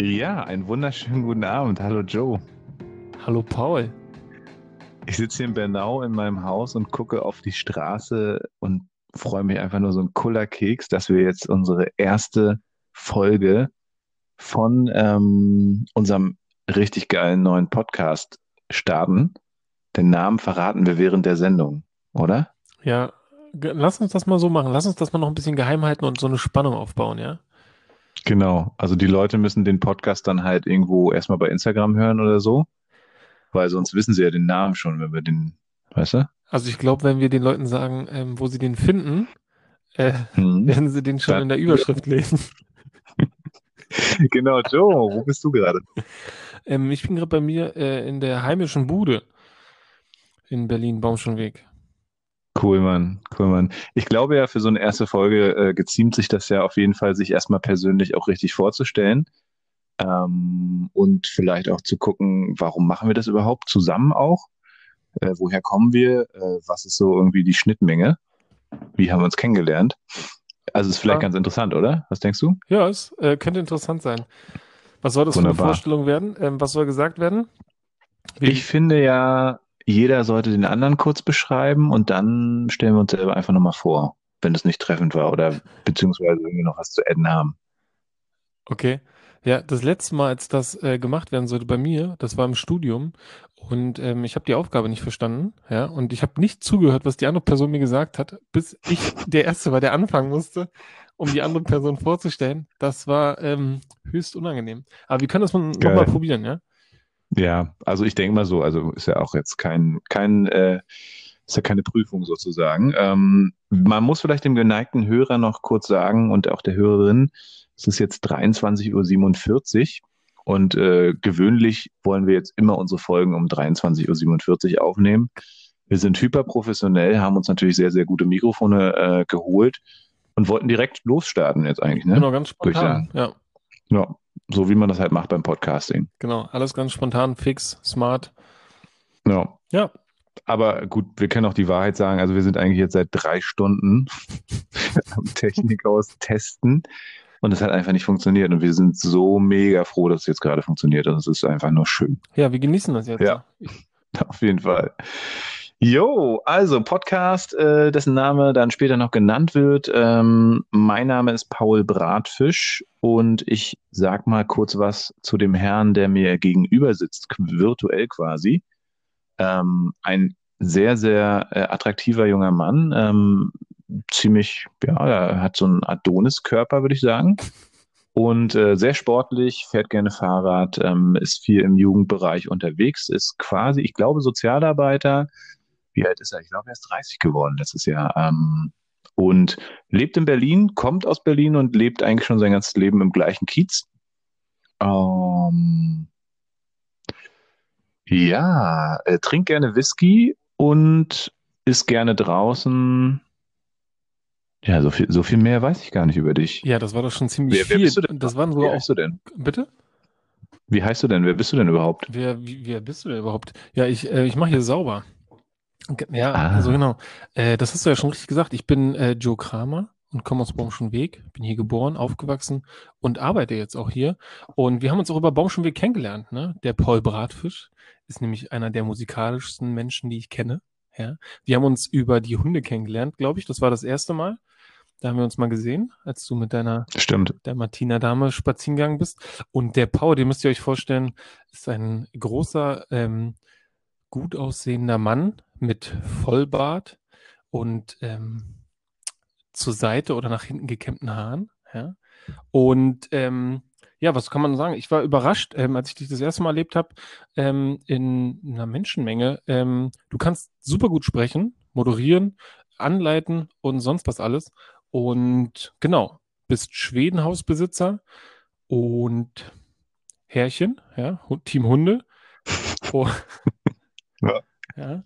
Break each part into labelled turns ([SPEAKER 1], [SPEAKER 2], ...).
[SPEAKER 1] Ja, einen wunderschönen guten Abend. Hallo Joe.
[SPEAKER 2] Hallo Paul.
[SPEAKER 1] Ich sitze hier in Bernau in meinem Haus und gucke auf die Straße und freue mich einfach nur so ein cooler Keks, dass wir jetzt unsere erste Folge von ähm, unserem richtig geilen neuen Podcast starten. Den Namen verraten wir während der Sendung, oder?
[SPEAKER 2] Ja, lass uns das mal so machen. Lass uns das mal noch ein bisschen geheim halten und so eine Spannung aufbauen, ja?
[SPEAKER 1] Genau. Also die Leute müssen den Podcast dann halt irgendwo erstmal bei Instagram hören oder so, weil sonst wissen sie ja den Namen schon, wenn wir den, weißt du?
[SPEAKER 2] Also ich glaube, wenn wir den Leuten sagen, ähm, wo sie den finden, äh,
[SPEAKER 1] Hm.
[SPEAKER 2] werden sie den schon
[SPEAKER 1] Dann-
[SPEAKER 2] in der Überschrift lesen.
[SPEAKER 1] Genau, Joe, wo bist du gerade?
[SPEAKER 2] Ähm, ich bin gerade bei mir äh, in der heimischen Bude in Berlin, Baumschonweg.
[SPEAKER 1] Cool, Mann, cool, Mann. Ich glaube ja, für so eine erste Folge äh, geziemt sich das ja auf jeden Fall, sich erstmal persönlich auch richtig vorzustellen. Ähm, und vielleicht auch zu gucken, warum machen wir das überhaupt zusammen auch? Äh, woher kommen wir? Äh, was ist so irgendwie die Schnittmenge? Wie haben wir uns kennengelernt? Also ist vielleicht
[SPEAKER 2] Ja.
[SPEAKER 1] ganz interessant, oder? Was denkst du?
[SPEAKER 2] Ja, es äh, könnte interessant sein. Was soll das für
[SPEAKER 1] Wunderbar.
[SPEAKER 2] eine Vorstellung werden? Ähm, was soll gesagt werden? Wie-
[SPEAKER 1] Ich finde ja, jeder sollte den anderen kurz beschreiben und dann stellen wir uns selber einfach nochmal vor, wenn es nicht treffend war oder beziehungsweise wenn wir noch was zu adden haben.
[SPEAKER 2] Okay. Ja, das letzte Mal, als das äh, gemacht werden sollte bei mir, das war im Studium und ähm, ich habe die Aufgabe nicht verstanden, ja, und ich habe nicht zugehört, was die andere Person mir gesagt hat, bis ich der Erste war, der anfangen musste, um die andere Person vorzustellen. Das war ähm, höchst unangenehm. Aber wir können das nochmal probieren, ja?
[SPEAKER 1] Ja, also ich denke mal so, also ist ja auch jetzt kein, kein, äh, ist ja keine Prüfung sozusagen. Ähm, man muss vielleicht dem geneigten Hörer noch kurz sagen und auch der Hörerin, es ist jetzt 23.47 Uhr und äh, gewöhnlich wollen wir jetzt immer unsere Folgen um 23.47 Uhr aufnehmen. Wir sind hyperprofessionell, haben uns natürlich sehr, sehr gute Mikrofone äh, geholt und wollten direkt losstarten jetzt eigentlich, ne?
[SPEAKER 2] Genau, ganz spontan. Ja,
[SPEAKER 1] Ja, so wie man das halt macht beim Podcasting.
[SPEAKER 2] genau. Alles ganz spontan, fix, smart.
[SPEAKER 1] Ja.
[SPEAKER 2] Ja,
[SPEAKER 1] Aber gut, wir können auch die Wahrheit sagen. Also wir sind eigentlich jetzt seit drei Stunden am Technikhaus testen und es hat einfach nicht funktioniert. Und wir sind so mega froh, dass es jetzt gerade funktioniert. Und es ist einfach nur schön.
[SPEAKER 2] ja, wir genießen das jetzt.
[SPEAKER 1] Ja. Auf jeden Fall. Jo, also Podcast, äh, dessen Name dann später noch genannt wird. Ähm, mein Name ist Paul Bratfisch und ich sag mal kurz was zu dem Herrn, der mir gegenüber sitzt, virtuell quasi. Ähm, ein sehr, sehr äh, attraktiver junger Mann, ähm, ziemlich, ja, er hat so einen Adonis-Körper, würde ich sagen. Und äh, sehr sportlich, fährt gerne Fahrrad, ähm, ist viel im Jugendbereich unterwegs, ist quasi, ich glaube, Sozialarbeiter. Wie alt ist er? Ich glaube, er ist 30 geworden letztes Jahr. Ähm, und lebt in Berlin, kommt aus Berlin und lebt eigentlich schon sein ganzes Leben im gleichen Kiez. Ähm, ja, er trinkt gerne Whisky und ist gerne draußen. Ja, so viel, so viel mehr weiß ich gar nicht über dich.
[SPEAKER 2] Ja, das war doch schon ziemlich
[SPEAKER 1] Wer, wer
[SPEAKER 2] viel.
[SPEAKER 1] bist du denn?
[SPEAKER 2] Das waren
[SPEAKER 1] Wie
[SPEAKER 2] sogar auch.
[SPEAKER 1] heißt du denn?
[SPEAKER 2] Bitte?
[SPEAKER 1] Wie heißt du denn? Wer bist du denn überhaupt?
[SPEAKER 2] Wer, wie, wer bist du denn überhaupt? Ja, ich, äh, ich mache hier sauber. Ja,
[SPEAKER 1] Ah.
[SPEAKER 2] also genau. Äh, das hast du ja schon richtig gesagt. Ich bin äh, Joe Kramer und komme aus Baumschenweg. Bin hier geboren, aufgewachsen und arbeite jetzt auch hier. Und wir haben uns auch über Baumschenweg kennengelernt. Ne? Der Paul Bratfisch ist nämlich einer der musikalischsten Menschen, die ich kenne. Ja? Wir haben uns über die Hunde kennengelernt, glaube ich. Das war das erste Mal. Da haben wir uns mal gesehen, als du mit deiner
[SPEAKER 1] Stimmt.
[SPEAKER 2] der Martina-Dame spazieren gegangen bist. Und der Paul, den müsst ihr euch vorstellen, ist ein großer, ähm, gut aussehender Mann mit Vollbart und ähm, zur Seite oder nach hinten gekämmten Haaren. Ja? Und ähm, ja, was kann man sagen? Ich war überrascht, ähm, als ich dich das erste Mal erlebt habe, ähm, in einer Menschenmenge. Ähm, du kannst super gut sprechen, moderieren, anleiten und sonst was alles. Und genau, bist Schwedenhausbesitzer und Herrchen, ja, Team Hunde. Oh,
[SPEAKER 1] Ja.
[SPEAKER 2] ja.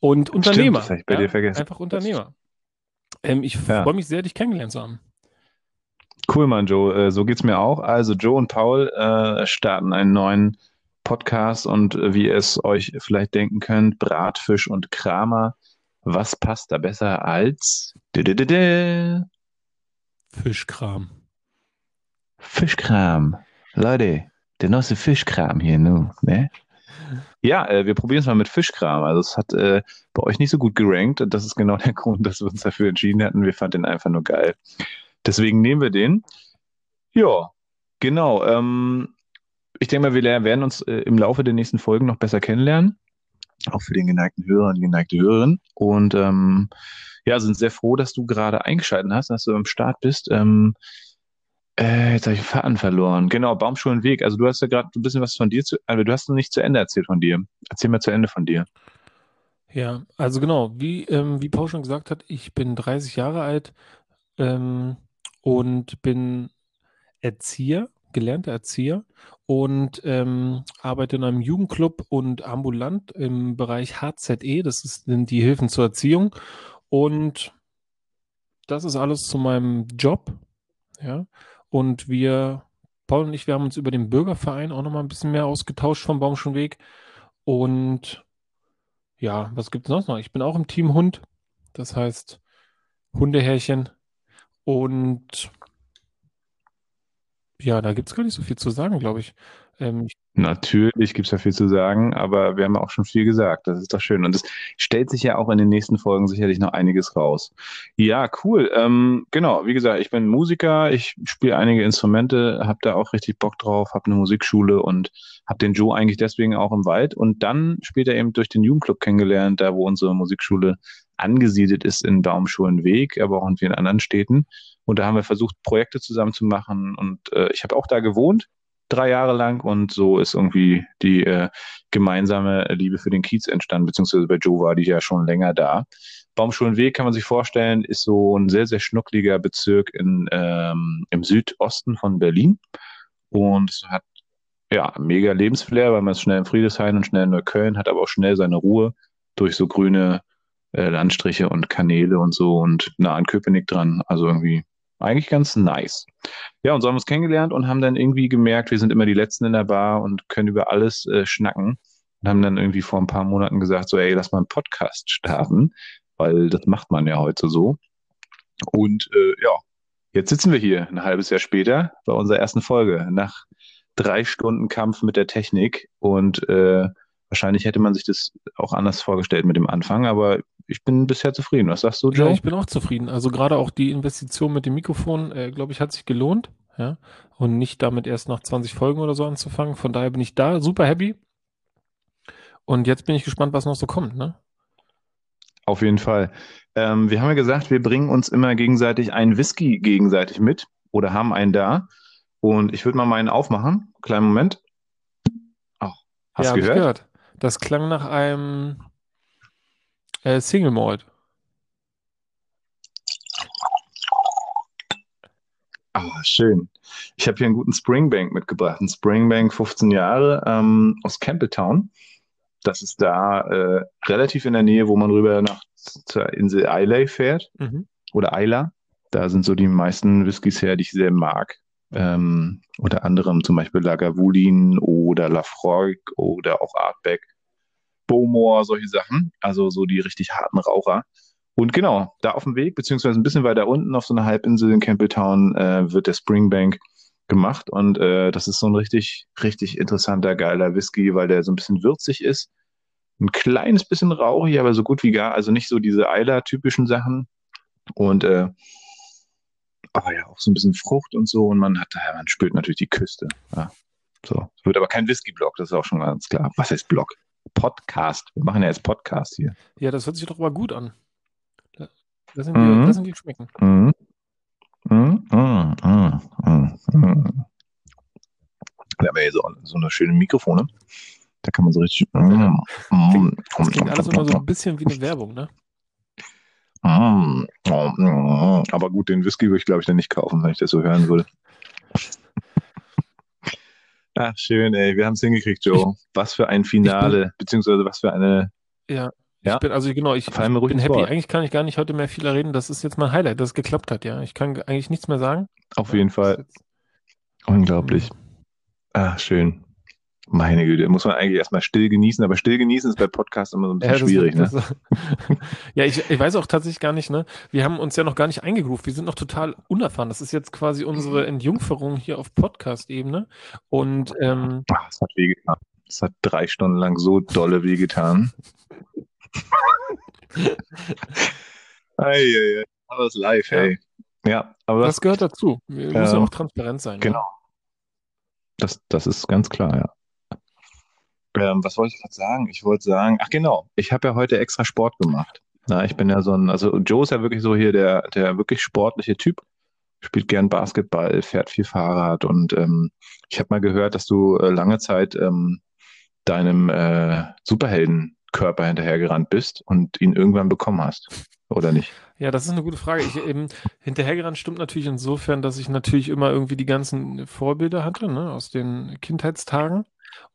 [SPEAKER 2] Und Unternehmer.
[SPEAKER 1] das hab ich bei
[SPEAKER 2] ja,
[SPEAKER 1] dir vergessen.
[SPEAKER 2] Einfach Unternehmer. Ähm, ich
[SPEAKER 1] Ja.
[SPEAKER 2] freue mich sehr, dich kennengelernt zu haben.
[SPEAKER 1] Cool, Mann, Joe. Äh, so geht's mir auch. Also Joe und Paul äh, starten einen neuen Podcast und äh, wie ihr es euch vielleicht denken könnt, Bratfisch und Kramer. Was passt da besser als?
[SPEAKER 2] Fischkram.
[SPEAKER 1] Fischkram? Leute, der neueste Fischkram hier, nu, ne? Ja, äh, wir probieren es mal mit Fischkram. Also es hat äh, bei euch nicht so gut gerankt und das ist genau der Grund, dass wir uns dafür entschieden hatten. Wir fanden den einfach nur geil. Deswegen nehmen wir den. Ja, genau. Ähm, ich denke mal, wir werden uns äh, im Laufe der nächsten Folgen noch besser kennenlernen. Auch für den geneigten Hörer und die geneigte Hörerin. Und ähm, ja, sind sehr froh, dass du gerade eingeschaltet hast, dass du am Start bist. Ähm, äh, jetzt habe ich den Faden verloren. Genau, Baumschulenweg. Also du hast ja gerade ein bisschen was von dir zu, also du hast noch nicht zu Ende erzählt von dir. Erzähl mal zu Ende von dir.
[SPEAKER 2] Ja, also genau, wie, ähm, wie Paul schon gesagt hat, ich bin 30 Jahre alt ähm, und bin Erzieher, gelernter Erzieher und ähm, arbeite in einem Jugendclub und ambulant im Bereich HZE, das sind die Hilfen zur Erziehung. Und das ist alles zu meinem Job. Ja. Und wir, Paul und ich, wir haben uns über den Bürgerverein auch nochmal ein bisschen mehr ausgetauscht vom Baumschulweg. Und ja, was gibt es sonst noch? Ich bin auch im Team Hund. Das heißt Hundehärchen. Und ja, da gibt es gar nicht so viel zu sagen, glaube ich.
[SPEAKER 1] Ähm, Natürlich gibt es ja viel zu sagen, aber wir haben auch schon viel gesagt. Das ist doch schön. Und es stellt sich ja auch in den nächsten Folgen sicherlich noch einiges raus. Ja, cool. Ähm, genau, wie gesagt, ich bin Musiker, ich spiele einige Instrumente, habe da auch richtig Bock drauf, habe eine Musikschule und habe den Joe eigentlich deswegen auch im Wald. Und dann später eben durch den Jugendclub kennengelernt, da wo unsere Musikschule angesiedelt ist in Baumschulenweg, aber auch in vielen anderen Städten. Und da haben wir versucht, Projekte zusammen zu machen. Und äh, ich habe auch da gewohnt, drei Jahre lang. Und so ist irgendwie die äh, gemeinsame Liebe für den Kiez entstanden, beziehungsweise bei Joe war die ja schon länger da. Baumschulenweg kann man sich vorstellen, ist so ein sehr, sehr schnuckliger Bezirk in, ähm, im Südosten von Berlin. Und hat ja mega Lebensflair, weil man ist schnell in Friedrichshain und schnell in Neukölln, hat aber auch schnell seine Ruhe durch so grüne äh, Landstriche und Kanäle und so und nah an Köpenick dran. Also irgendwie eigentlich ganz nice. Ja, und so haben wir uns kennengelernt und haben dann irgendwie gemerkt, wir sind immer die Letzten in der Bar und können über alles äh, schnacken. Und haben dann irgendwie vor ein paar Monaten gesagt, so, ey, lass mal einen Podcast starten, weil das macht man ja heute so. Und äh, ja, jetzt sitzen wir hier ein halbes Jahr später bei unserer ersten Folge nach drei Stunden Kampf mit der Technik und äh, Wahrscheinlich hätte man sich das auch anders vorgestellt mit dem Anfang, aber ich bin bisher zufrieden. Was sagst du, Joe?
[SPEAKER 2] Ja, ich bin auch zufrieden. Also gerade auch die Investition mit dem Mikrofon, äh, glaube ich, hat sich gelohnt. Ja? Und nicht damit erst nach 20 Folgen oder so anzufangen. Von daher bin ich da super happy. Und jetzt bin ich gespannt, was noch so kommt. Ne?
[SPEAKER 1] Auf jeden Fall. Ähm, wir haben ja gesagt, wir bringen uns immer gegenseitig einen Whisky gegenseitig mit oder haben einen da. Und ich würde mal meinen aufmachen. Kleinen Moment.
[SPEAKER 2] Oh, hast ja, du gehört? gehört? Das klang nach einem äh, Single Malt.
[SPEAKER 1] Ah, schön. Ich habe hier einen guten Springbank mitgebracht. Ein Springbank 15 Jahre ähm, aus Campbelltown. Das ist da äh, relativ in der Nähe, wo man rüber nach zur Insel Islay fährt. Mhm. Oder Isla. Da sind so die meisten Whiskys her, die ich sehr mag. Ähm, unter anderem zum Beispiel Lagavulin oder Lafroig oder auch Artback, Bowmore, solche Sachen. Also so die richtig harten Raucher. Und genau, da auf dem Weg, beziehungsweise ein bisschen weiter unten auf so einer Halbinsel in Campbelltown, äh, wird der Springbank gemacht. Und äh, das ist so ein richtig, richtig interessanter, geiler Whisky, weil der so ein bisschen würzig ist. Ein kleines bisschen rauchig, aber so gut wie gar. Also nicht so diese Eiler-typischen Sachen. Und äh, aber ja, auch so ein bisschen Frucht und so. Und man hat, ja, man spürt natürlich die Küste. Ja. So. Es wird aber kein Whisky-Block, das ist auch schon ganz klar. Was heißt Block? Podcast. Wir machen ja jetzt Podcast hier.
[SPEAKER 2] Ja, das hört sich doch aber gut an. Das sind, mhm. die, das sind schmecken.
[SPEAKER 1] Mhm. Mhm. Mhm. Mhm. mhm. Wir haben ja hier so, so eine schöne Mikrofone. Da kann man so richtig. Ja.
[SPEAKER 2] Mhm. Mhm. Das klingt alles immer so ein bisschen wie eine Werbung, ne?
[SPEAKER 1] Mm, aber gut, den Whisky würde ich, glaube ich, dann nicht kaufen, wenn ich das so hören würde. Ach, schön, ey. Wir haben es hingekriegt, Joe. Was für ein Finale, bin, beziehungsweise was für eine.
[SPEAKER 2] Ja, ja. Ich bin, also genau, ich, ich bin happy. Wort. Eigentlich kann ich gar nicht heute mehr viel reden. Das ist jetzt mein Highlight, dass es geklappt hat, ja. Ich kann eigentlich nichts mehr sagen.
[SPEAKER 1] Auf jeden Fall. Unglaublich. Mhm. Ach, schön. Meine Güte, muss man eigentlich erstmal still genießen, aber still genießen ist bei Podcasts immer so ein bisschen
[SPEAKER 2] Ja, das,
[SPEAKER 1] schwierig, ne?
[SPEAKER 2] das, ja ich, ich weiß auch tatsächlich gar nicht, ne? Wir haben uns ja noch gar nicht eingegroovt. Wir sind noch total unerfahren. Das ist jetzt quasi unsere Entjungferung hier auf Podcast-Ebene. Und ähm,
[SPEAKER 1] Ach, es hat wehgetan. Es hat drei Stunden lang so dolle wehgetan. Eieiei, aber es live,
[SPEAKER 2] Ja.
[SPEAKER 1] ey. Ja, aber das,
[SPEAKER 2] das gehört dazu. Wir müssen ja
[SPEAKER 1] Ähm,
[SPEAKER 2] auch transparent sein.
[SPEAKER 1] genau. das, das ist ganz klar, ja. Ähm, was wollte ich gerade sagen? Ich wollte sagen, ach genau, ich habe ja heute extra Sport gemacht. Na, ich bin ja so ein, also Joe ist ja wirklich so hier der, der wirklich sportliche Typ. Spielt gern Basketball, fährt viel Fahrrad und ähm, ich habe mal gehört, dass du äh, lange Zeit ähm, deinem äh, Superheldenkörper hinterhergerannt bist und ihn irgendwann bekommen hast, oder nicht?
[SPEAKER 2] Ja, das ist eine gute Frage. Ich eben hinterhergerannt stimmt natürlich insofern, dass ich natürlich immer irgendwie die ganzen Vorbilder hatte, ne, aus den Kindheitstagen.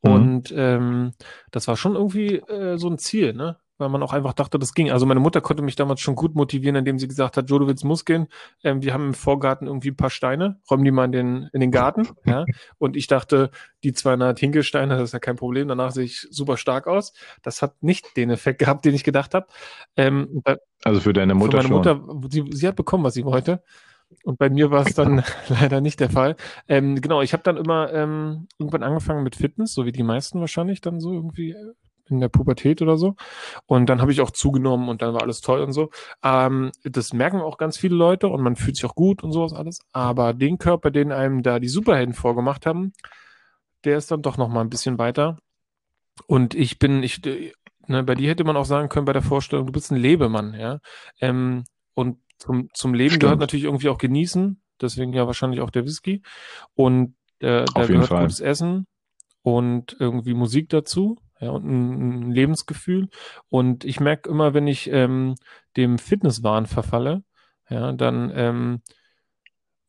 [SPEAKER 1] Mhm.
[SPEAKER 2] Und ähm, das war schon irgendwie äh, so ein Ziel, ne? Weil man auch einfach dachte, das ging. Also meine Mutter konnte mich damals schon gut motivieren, indem sie gesagt hat, du willst Muskeln. Ähm, wir haben im Vorgarten irgendwie ein paar Steine, räumen die mal in den, in den Garten. Ja? Und ich dachte, die 200 Hinkelsteine, das ist ja kein Problem. Danach sehe ich super stark aus. Das hat nicht den Effekt gehabt, den ich gedacht habe. Ähm,
[SPEAKER 1] Also für deine Mutter
[SPEAKER 2] für meine
[SPEAKER 1] schon.
[SPEAKER 2] Mutter, sie, sie hat bekommen, was sie wollte. Und bei mir war es dann leider nicht der Fall. Ähm, genau, ich habe dann immer ähm, irgendwann angefangen mit Fitness, so wie die meisten wahrscheinlich dann so irgendwie äh, in der Pubertät oder so. Und dann habe ich auch zugenommen und dann war alles toll und so. Ähm, das merken auch ganz viele Leute und man fühlt sich auch gut und sowas alles. Aber den Körper, den einem da die Superhelden vorgemacht haben, der ist dann doch noch mal ein bisschen weiter. Und ich bin, ich, äh, ne, bei dir hätte man auch sagen können bei der Vorstellung, du bist ein Lebemann, ja. Ähm, und zum, zum Leben
[SPEAKER 1] Stimmt.
[SPEAKER 2] gehört natürlich irgendwie auch genießen, deswegen ja wahrscheinlich auch der Whisky. Und äh, da gehört
[SPEAKER 1] Fall.
[SPEAKER 2] gutes Essen und irgendwie Musik dazu, ja, und ein, ein Lebensgefühl. Und ich merke immer, wenn ich ähm, dem Fitnesswahn verfalle, ja, dann ähm,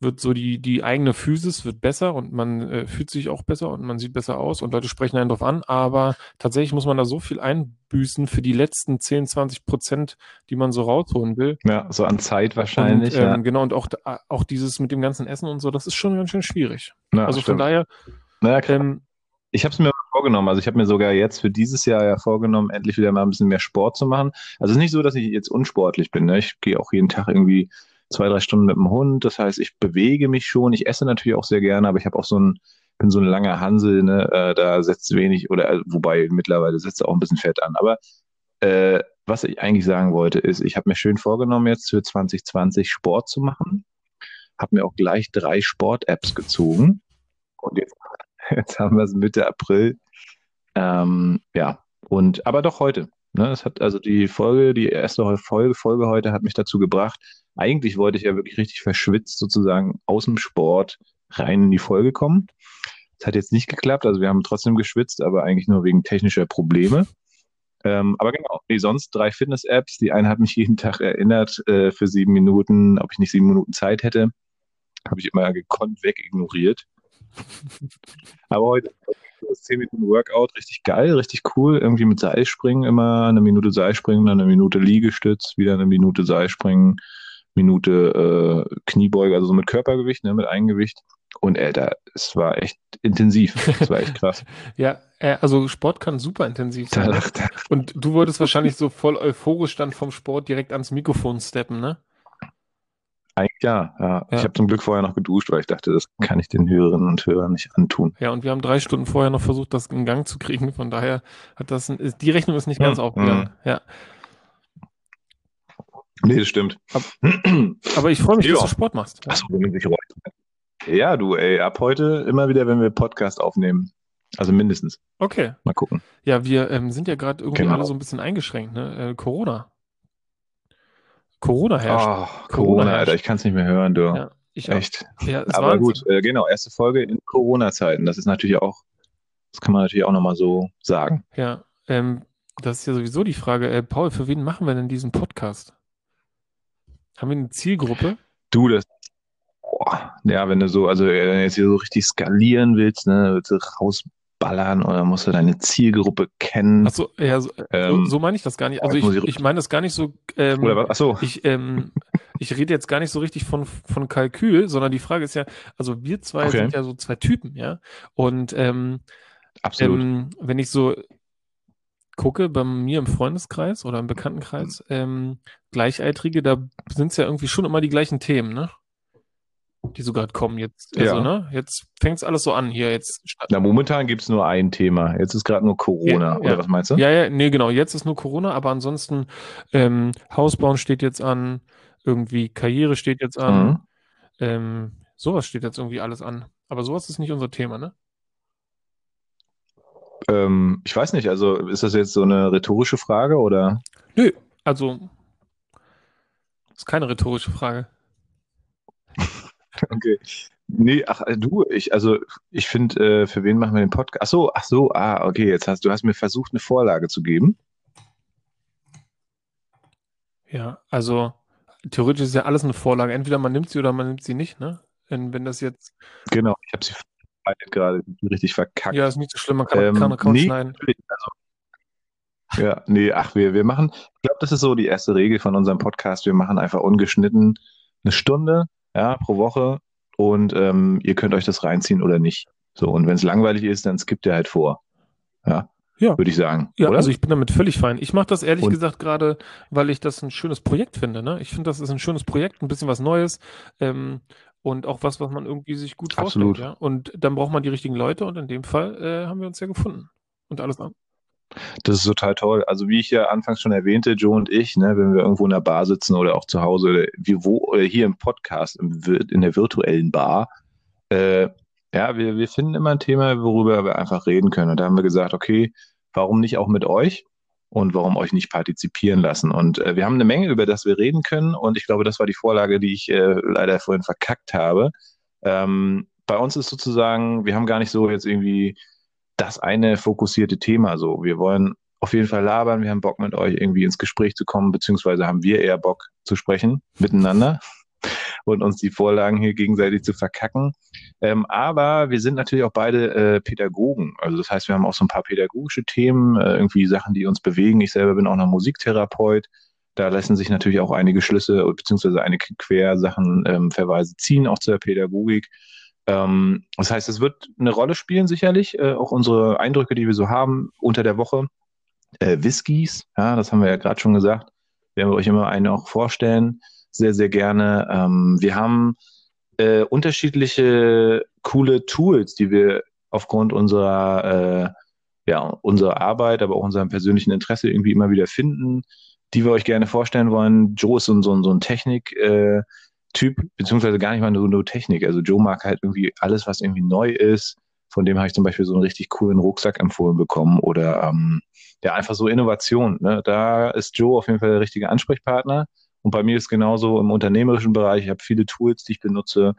[SPEAKER 2] wird so die, die eigene Physis wird besser und man äh, fühlt sich auch besser und man sieht besser aus und Leute sprechen einen drauf an, aber tatsächlich muss man da so viel einbüßen für die letzten 10, 20 Prozent, die man so rausholen will.
[SPEAKER 1] Ja, so an Zeit wahrscheinlich.
[SPEAKER 2] und, ähm,
[SPEAKER 1] ja.
[SPEAKER 2] Genau, und auch, auch dieses mit dem ganzen Essen und so, das ist schon ganz schön schwierig.
[SPEAKER 1] Ja,
[SPEAKER 2] also von
[SPEAKER 1] stimmt.
[SPEAKER 2] daher,
[SPEAKER 1] Naja, klar.
[SPEAKER 2] ähm,
[SPEAKER 1] Ich habe es mir vorgenommen. Also ich habe mir sogar jetzt für dieses Jahr ja vorgenommen, endlich wieder mal ein bisschen mehr Sport zu machen. Also es ist nicht so, dass ich jetzt unsportlich bin. Ne? Ich gehe auch jeden Tag irgendwie zwei, drei Stunden mit dem Hund. Das heißt, ich bewege mich schon. Ich esse natürlich auch sehr gerne, aber ich habe auch so ein, bin so ein langer Hansel, ne? Äh, da setzt wenig oder äh, wobei mittlerweile setzt auch ein bisschen Fett an. Aber äh, was ich eigentlich sagen wollte, ist, ich habe mir schön vorgenommen, jetzt für 2020 Sport zu machen. Habe mir auch gleich drei Sport-Apps gezogen. Und jetzt, jetzt haben wir es Mitte April. Ähm, ja, und aber doch heute. Ne, es hat also die Folge, die erste Folge, Folge heute hat mich dazu gebracht. Eigentlich wollte ich ja wirklich richtig verschwitzt sozusagen aus dem Sport rein in die Folge kommen. Das hat jetzt nicht geklappt, also wir haben trotzdem geschwitzt, aber eigentlich nur wegen technischer Probleme. Ähm, aber genau, wie sonst drei Fitness-Apps. Die eine hat mich jeden Tag erinnert äh, für sieben Minuten, ob ich nicht sieben Minuten Zeit hätte. Habe ich immer gekonnt wegignoriert. Aber heute das 10 Minuten Workout, richtig geil, richtig cool. Irgendwie mit Seilspringen immer eine Minute Seilspringen, dann eine Minute Liegestütz, wieder eine Minute Seilspringen, Minute äh, Kniebeuge, also so mit Körpergewicht, ne, mit Eigengewicht. Und Alter, es war echt intensiv. Es war echt krass.
[SPEAKER 2] ja, äh, also Sport kann super intensiv sein. Und du wolltest wahrscheinlich so voll euphorisch dann vom Sport direkt ans Mikrofon steppen, ne?
[SPEAKER 1] Eigentlich ja, ja.
[SPEAKER 2] Ja.
[SPEAKER 1] Ich habe zum Glück vorher noch geduscht, weil ich dachte, das kann ich den Hörerinnen und Hörern nicht antun.
[SPEAKER 2] Ja, und wir haben drei Stunden vorher noch versucht, das in Gang zu kriegen. Von daher hat das, ist, die Rechnung ist nicht ganz
[SPEAKER 1] Mhm.
[SPEAKER 2] aufgegangen. Ja,
[SPEAKER 1] Nee, das stimmt.
[SPEAKER 2] Ab- aber ich freue mich, dass
[SPEAKER 1] Ja.
[SPEAKER 2] du Sport machst. Ja.
[SPEAKER 1] Achso, wenn man sich reut. Ja, du, ey, ab heute immer wieder, wenn wir Podcast aufnehmen. Also mindestens.
[SPEAKER 2] Okay.
[SPEAKER 1] Mal gucken.
[SPEAKER 2] Ja, wir ähm, sind ja gerade irgendwie
[SPEAKER 1] Genau.
[SPEAKER 2] alle so ein bisschen eingeschränkt, ne? Äh, Corona. Corona herrscht.
[SPEAKER 1] Oh,
[SPEAKER 2] Corona
[SPEAKER 1] Corona,
[SPEAKER 2] herrscht.
[SPEAKER 1] Alter, ich kann es nicht mehr hören, du.
[SPEAKER 2] Ja, ich auch.
[SPEAKER 1] Echt.
[SPEAKER 2] Ja,
[SPEAKER 1] Aber
[SPEAKER 2] Wahnsinn.
[SPEAKER 1] gut, äh, genau, erste Folge in Corona-Zeiten. Das ist natürlich auch, das kann man natürlich auch nochmal so sagen.
[SPEAKER 2] Ja, ähm, das ist ja sowieso die Frage. Äh, Paul, für wen machen wir denn diesen Podcast? Haben wir eine Zielgruppe?
[SPEAKER 1] Du, das, boah, ja, wenn du so, also äh, wenn du jetzt hier so richtig skalieren willst, ne, willst du rausballern oder musst du deine Zielgruppe kennen.
[SPEAKER 2] Achso, ja, so,
[SPEAKER 1] Ähm,
[SPEAKER 2] so, so meine ich das gar nicht. Also ich,
[SPEAKER 1] ich-
[SPEAKER 2] meine das gar nicht so. Ähm,
[SPEAKER 1] oder was? Achso,
[SPEAKER 2] Ich, ähm, ich rede jetzt gar nicht so richtig von, von Kalkül, sondern die Frage ist ja, also wir zwei
[SPEAKER 1] Okay.
[SPEAKER 2] sind ja so zwei Typen, ja. Und ähm,
[SPEAKER 1] Absolut.
[SPEAKER 2] Ähm, wenn ich so gucke, bei mir im Freundeskreis oder im Bekanntenkreis, ähm, Gleichaltrige, da sind es ja irgendwie schon immer die gleichen Themen, ne? Die so gerade kommen jetzt. Also,
[SPEAKER 1] Ja.
[SPEAKER 2] ne? Jetzt fängt es alles so an hier. Jetzt
[SPEAKER 1] Na, momentan gibt es nur ein Thema. Jetzt ist gerade nur Corona,
[SPEAKER 2] Ja,
[SPEAKER 1] oder
[SPEAKER 2] ja.
[SPEAKER 1] was meinst du?
[SPEAKER 2] Ja, ja, nee, genau. Jetzt ist nur Corona, aber ansonsten ähm, Hausbauen steht jetzt an, irgendwie Karriere steht jetzt an,
[SPEAKER 1] Mhm.
[SPEAKER 2] ähm, sowas steht jetzt irgendwie alles an. Aber sowas ist nicht unser Thema, ne?
[SPEAKER 1] Ähm, ich weiß nicht, also ist das jetzt so eine rhetorische Frage oder?
[SPEAKER 2] Nö, also ist keine rhetorische Frage.
[SPEAKER 1] Okay. Nee, ach äh, du, ich, also ich finde, äh, für wen machen wir den Podcast? Ach so, ach so, ah, okay, jetzt hast du hast mir versucht, eine Vorlage zu geben.
[SPEAKER 2] Ja, also theoretisch ist ja alles eine Vorlage. Entweder man nimmt sie oder man nimmt sie nicht, ne? Wenn, wenn das jetzt,
[SPEAKER 1] Genau, ich habe sie gerade richtig verkackt.
[SPEAKER 2] ja, ist nicht so schlimm, man kann,
[SPEAKER 1] Ähm,
[SPEAKER 2] kann, kann
[SPEAKER 1] nee,
[SPEAKER 2] schneiden.
[SPEAKER 1] also, ja, nee, ach, wir, wir machen, ich glaube, das ist so die erste Regel von unserem Podcast. Wir machen einfach ungeschnitten eine Stunde, ja, pro Woche und ähm, ihr könnt euch das reinziehen oder nicht. So, und wenn es langweilig ist, dann skippt ihr halt vor. Ja,
[SPEAKER 2] Ja.
[SPEAKER 1] würde ich sagen.
[SPEAKER 2] Ja,
[SPEAKER 1] oder?
[SPEAKER 2] also ich bin damit völlig fein. Ich mache das ehrlich
[SPEAKER 1] Und-
[SPEAKER 2] gesagt gerade, weil ich das ein schönes Projekt finde. Ne? Ich finde, das ist ein schönes Projekt, ein bisschen was Neues ähm, und auch was, was man irgendwie sich gut vorstellt.
[SPEAKER 1] Absolut.
[SPEAKER 2] Ja? Und dann braucht man die richtigen Leute und in dem Fall äh, haben wir uns ja gefunden. Und alles an.
[SPEAKER 1] Das ist total toll. Also wie ich ja anfangs schon erwähnte, Joe und ich, ne, wenn wir irgendwo in der Bar sitzen oder auch zu Hause oder wie wo oder hier im Podcast im, in der virtuellen Bar, äh, ja, wir, wir finden immer ein Thema, worüber wir einfach reden können. Und da haben wir gesagt, okay, warum nicht auch mit euch und warum euch nicht partizipieren lassen? Und äh, wir haben eine Menge, über das wir reden können. Und ich glaube, das war die Vorlage, die ich äh, leider vorhin verkackt habe. Ähm, bei uns ist sozusagen, wir haben gar nicht so jetzt irgendwie das eine fokussierte Thema. So, wir wollen auf jeden Fall labern, wir haben Bock mit euch irgendwie ins Gespräch zu kommen, beziehungsweise haben wir eher Bock zu sprechen miteinander und uns die Vorlagen hier gegenseitig zu verkacken. Ähm, aber wir sind natürlich auch beide äh, Pädagogen. Also das heißt, wir haben auch so ein paar pädagogische Themen, äh, irgendwie Sachen, die uns bewegen. Ich selber bin auch noch Musiktherapeut. Da lassen sich natürlich auch einige Schlüsse beziehungsweise einige Quersachen ähm, Verweise ziehen, auch zur Pädagogik. Ähm, das heißt, es wird eine Rolle spielen, sicherlich, äh, auch unsere Eindrücke, die wir so haben unter der Woche. Äh, Whiskys, ja, das haben wir ja gerade schon gesagt, werden wir euch immer eine auch vorstellen, sehr, sehr gerne. Ähm, wir haben äh, unterschiedliche coole Tools, die wir aufgrund unserer, äh, ja, unserer Arbeit, aber auch unserem persönlichen Interesse irgendwie immer wieder finden, die wir euch gerne vorstellen wollen. Joe ist so, so, so ein Technik, äh, Typ, beziehungsweise gar nicht mal nur, nur Technik. Also Joe mag halt irgendwie alles, was irgendwie neu ist. Von dem habe ich zum Beispiel so einen richtig coolen Rucksack empfohlen bekommen oder ähm, ja, einfach so Innovation. Ne? Da ist Joe auf jeden Fall der richtige Ansprechpartner. Und bei mir ist genauso im unternehmerischen Bereich. Ich habe viele Tools, die ich benutze,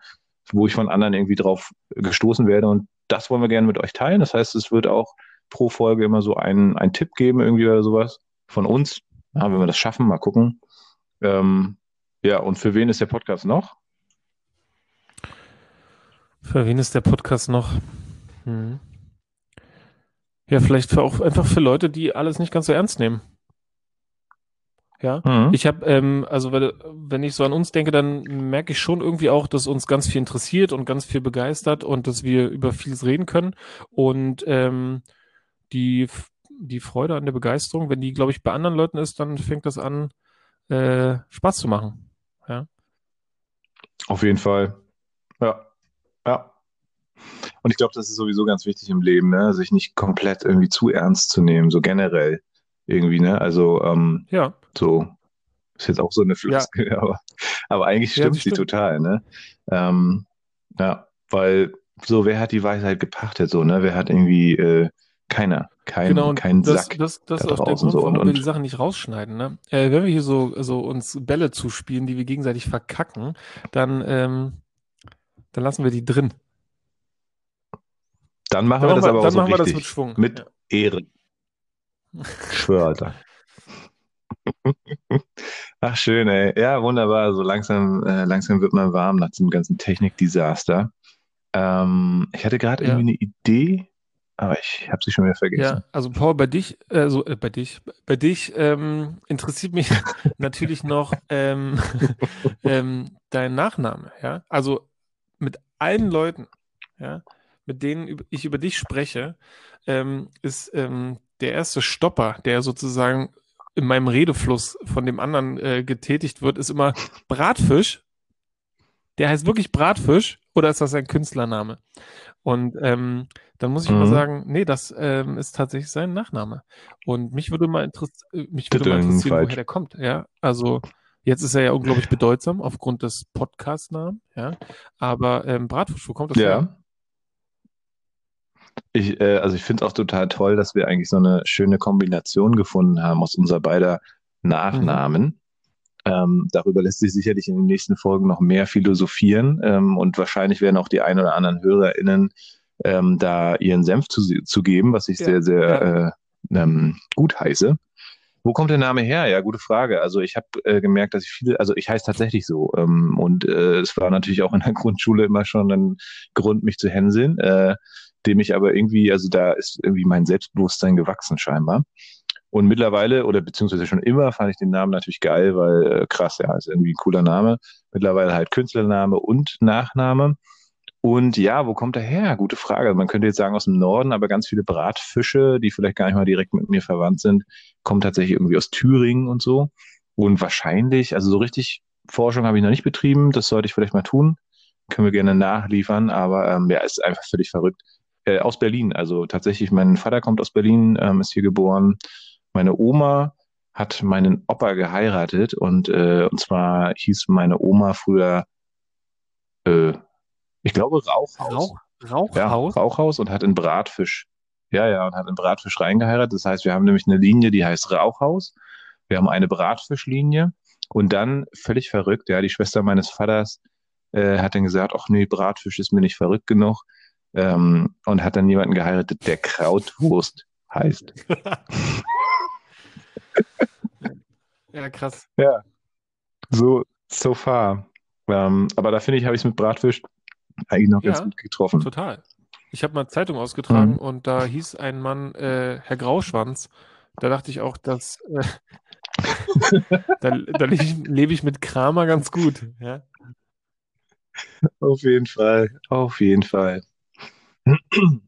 [SPEAKER 1] wo ich von anderen irgendwie drauf gestoßen werde. Und das wollen wir gerne mit euch teilen. Das heißt, es wird auch pro Folge immer so einen, einen Tipp geben, irgendwie oder sowas von uns. Ja, wenn wir das schaffen, mal gucken. Ähm, ja, und für wen ist der Podcast noch?
[SPEAKER 2] Für wen ist der Podcast noch? Hm. Ja, vielleicht für auch einfach für Leute, die alles nicht ganz so ernst nehmen. Ja.
[SPEAKER 1] Mhm.
[SPEAKER 2] Ich habe, ähm, also wenn, wenn ich so an uns denke, dann merke ich schon irgendwie auch, dass uns ganz viel interessiert und ganz viel begeistert und dass wir über vieles reden können. Und ähm, die, die Freude an der Begeisterung, wenn die, glaube ich, bei anderen Leuten ist, dann fängt das an, äh, Spaß zu machen. Ja.
[SPEAKER 1] Auf jeden Fall. Ja. Ja. Und ich glaube, das ist sowieso ganz wichtig im Leben, ne? sich nicht komplett irgendwie zu ernst zu nehmen, so generell irgendwie, ne? Also, ähm,
[SPEAKER 2] Ja.
[SPEAKER 1] so, ist jetzt auch so eine Floskel, aber, aber eigentlich
[SPEAKER 2] Ja,
[SPEAKER 1] stimmt
[SPEAKER 2] sie
[SPEAKER 1] sie total, ne? Ähm, ja, weil so, wer hat die Weisheit gepachtet, so, ne? Wer hat irgendwie, äh, keiner, kein,
[SPEAKER 2] Genau,
[SPEAKER 1] kein
[SPEAKER 2] das,
[SPEAKER 1] Sack.
[SPEAKER 2] das, das
[SPEAKER 1] da
[SPEAKER 2] ist auch der Grund,
[SPEAKER 1] so.
[SPEAKER 2] warum
[SPEAKER 1] Und-
[SPEAKER 2] wir die Sachen nicht rausschneiden. Ne? Äh, wenn wir hier so, so uns Bälle zuspielen, die wir gegenseitig verkacken, dann, ähm, dann lassen wir die drin.
[SPEAKER 1] Dann machen
[SPEAKER 2] Dann
[SPEAKER 1] wir das
[SPEAKER 2] machen
[SPEAKER 1] aber
[SPEAKER 2] wir,
[SPEAKER 1] auch
[SPEAKER 2] dann
[SPEAKER 1] so
[SPEAKER 2] machen wir das
[SPEAKER 1] richtig.
[SPEAKER 2] mit Schwung.
[SPEAKER 1] Mit
[SPEAKER 2] Ja.
[SPEAKER 1] Ehre. Ich schwöre, Alter. Ach, schön, ey. Ja, wunderbar. So langsam, äh, langsam wird man warm nach diesem ganzen Technikdesaster. Ähm, ich hatte gerade
[SPEAKER 2] Ja.
[SPEAKER 1] irgendwie eine Idee, aber ich habe sie schon wieder vergessen.
[SPEAKER 2] Ja, also Paul, bei dich, äh, so, äh, bei dich, bei dich ähm, interessiert mich natürlich noch ähm, ähm, dein Nachname, ja. Also mit allen Leuten, ja, mit denen ich über dich spreche, ähm, ist ähm, der erste Stopper, der sozusagen in meinem Redefluss von dem anderen äh, getätigt wird, ist immer Bratfisch. Der heißt wirklich Bratfisch oder ist das ein Künstlername? Und ähm, dann muss ich mhm. mal sagen, nee, das ähm, ist tatsächlich sein Nachname. Und mich würde mal, interess äh, mich würde mal interessieren, woher der kommt. Ja, also jetzt ist er ja unglaublich bedeutsam aufgrund des Podcast-Namen. Ja, aber ähm, Bratfisch, wo kommt das
[SPEAKER 1] ja. her? Ich, äh, also ich finde es auch total toll, dass wir eigentlich so eine schöne Kombination gefunden haben aus unser beider Nachnamen. Mhm. Ähm, darüber lässt sich sicherlich in den nächsten Folgen noch mehr philosophieren ähm, und wahrscheinlich werden auch die ein oder anderen HörerInnen ähm, da ihren Senf zu, zu geben, was ich ja, sehr, sehr ja. äh, ähm, gut heiße. Wo kommt der Name her? Ja, gute Frage. Also ich habe äh, gemerkt, dass ich viele, also ich heiße tatsächlich so ähm, und äh, es war natürlich auch in der Grundschule immer schon ein Grund, mich zu hänseln, äh, dem ich aber irgendwie, also da ist irgendwie mein Selbstbewusstsein gewachsen scheinbar. Und mittlerweile, oder beziehungsweise schon immer, fand ich den Namen natürlich geil, weil äh, krass, ja, ist irgendwie ein cooler Name. Mittlerweile halt Künstlername und Nachname. Und ja, wo kommt er her? Gute Frage. Man könnte jetzt sagen aus dem Norden, aber ganz viele Bratfische, die vielleicht gar nicht mal direkt mit mir verwandt sind, kommen tatsächlich irgendwie aus Thüringen und so. Und wahrscheinlich, also so richtig Forschung habe ich noch nicht betrieben, das sollte ich vielleicht mal tun. Können wir gerne nachliefern, aber ähm, ja, ist einfach völlig verrückt. Äh, aus Berlin, also tatsächlich, mein Vater kommt aus Berlin, ähm, ist hier geboren meine Oma hat meinen Opa geheiratet und, äh, und zwar hieß meine Oma früher, äh, ich glaube, Rauchhaus. Rauch,
[SPEAKER 2] Rauchhaus?
[SPEAKER 1] Ja, Rauchhaus und hat in Bratfisch. Ja, ja, und hat in Bratfisch reingeheiratet. Das heißt, wir haben nämlich eine Linie, die heißt Rauchhaus. Wir haben eine Bratfischlinie und dann völlig verrückt, ja, die Schwester meines Vaters äh, hat dann gesagt, ach nee, Bratfisch ist mir nicht verrückt genug ähm, und hat dann jemanden geheiratet, der Krautwurst heißt.
[SPEAKER 2] ja, krass.
[SPEAKER 1] Ja. So, so far. Ähm, aber da finde ich, habe ich es mit Bratfisch eigentlich noch ja, ganz gut getroffen.
[SPEAKER 2] Total. Ich habe mal Zeitung ausgetragen mhm. und da hieß ein Mann äh, Herr Grauschwanz. Da dachte ich auch, dass äh, da, da lebe ich mit Kramer ganz gut. Ja?
[SPEAKER 1] Auf jeden Fall, auf jeden Fall.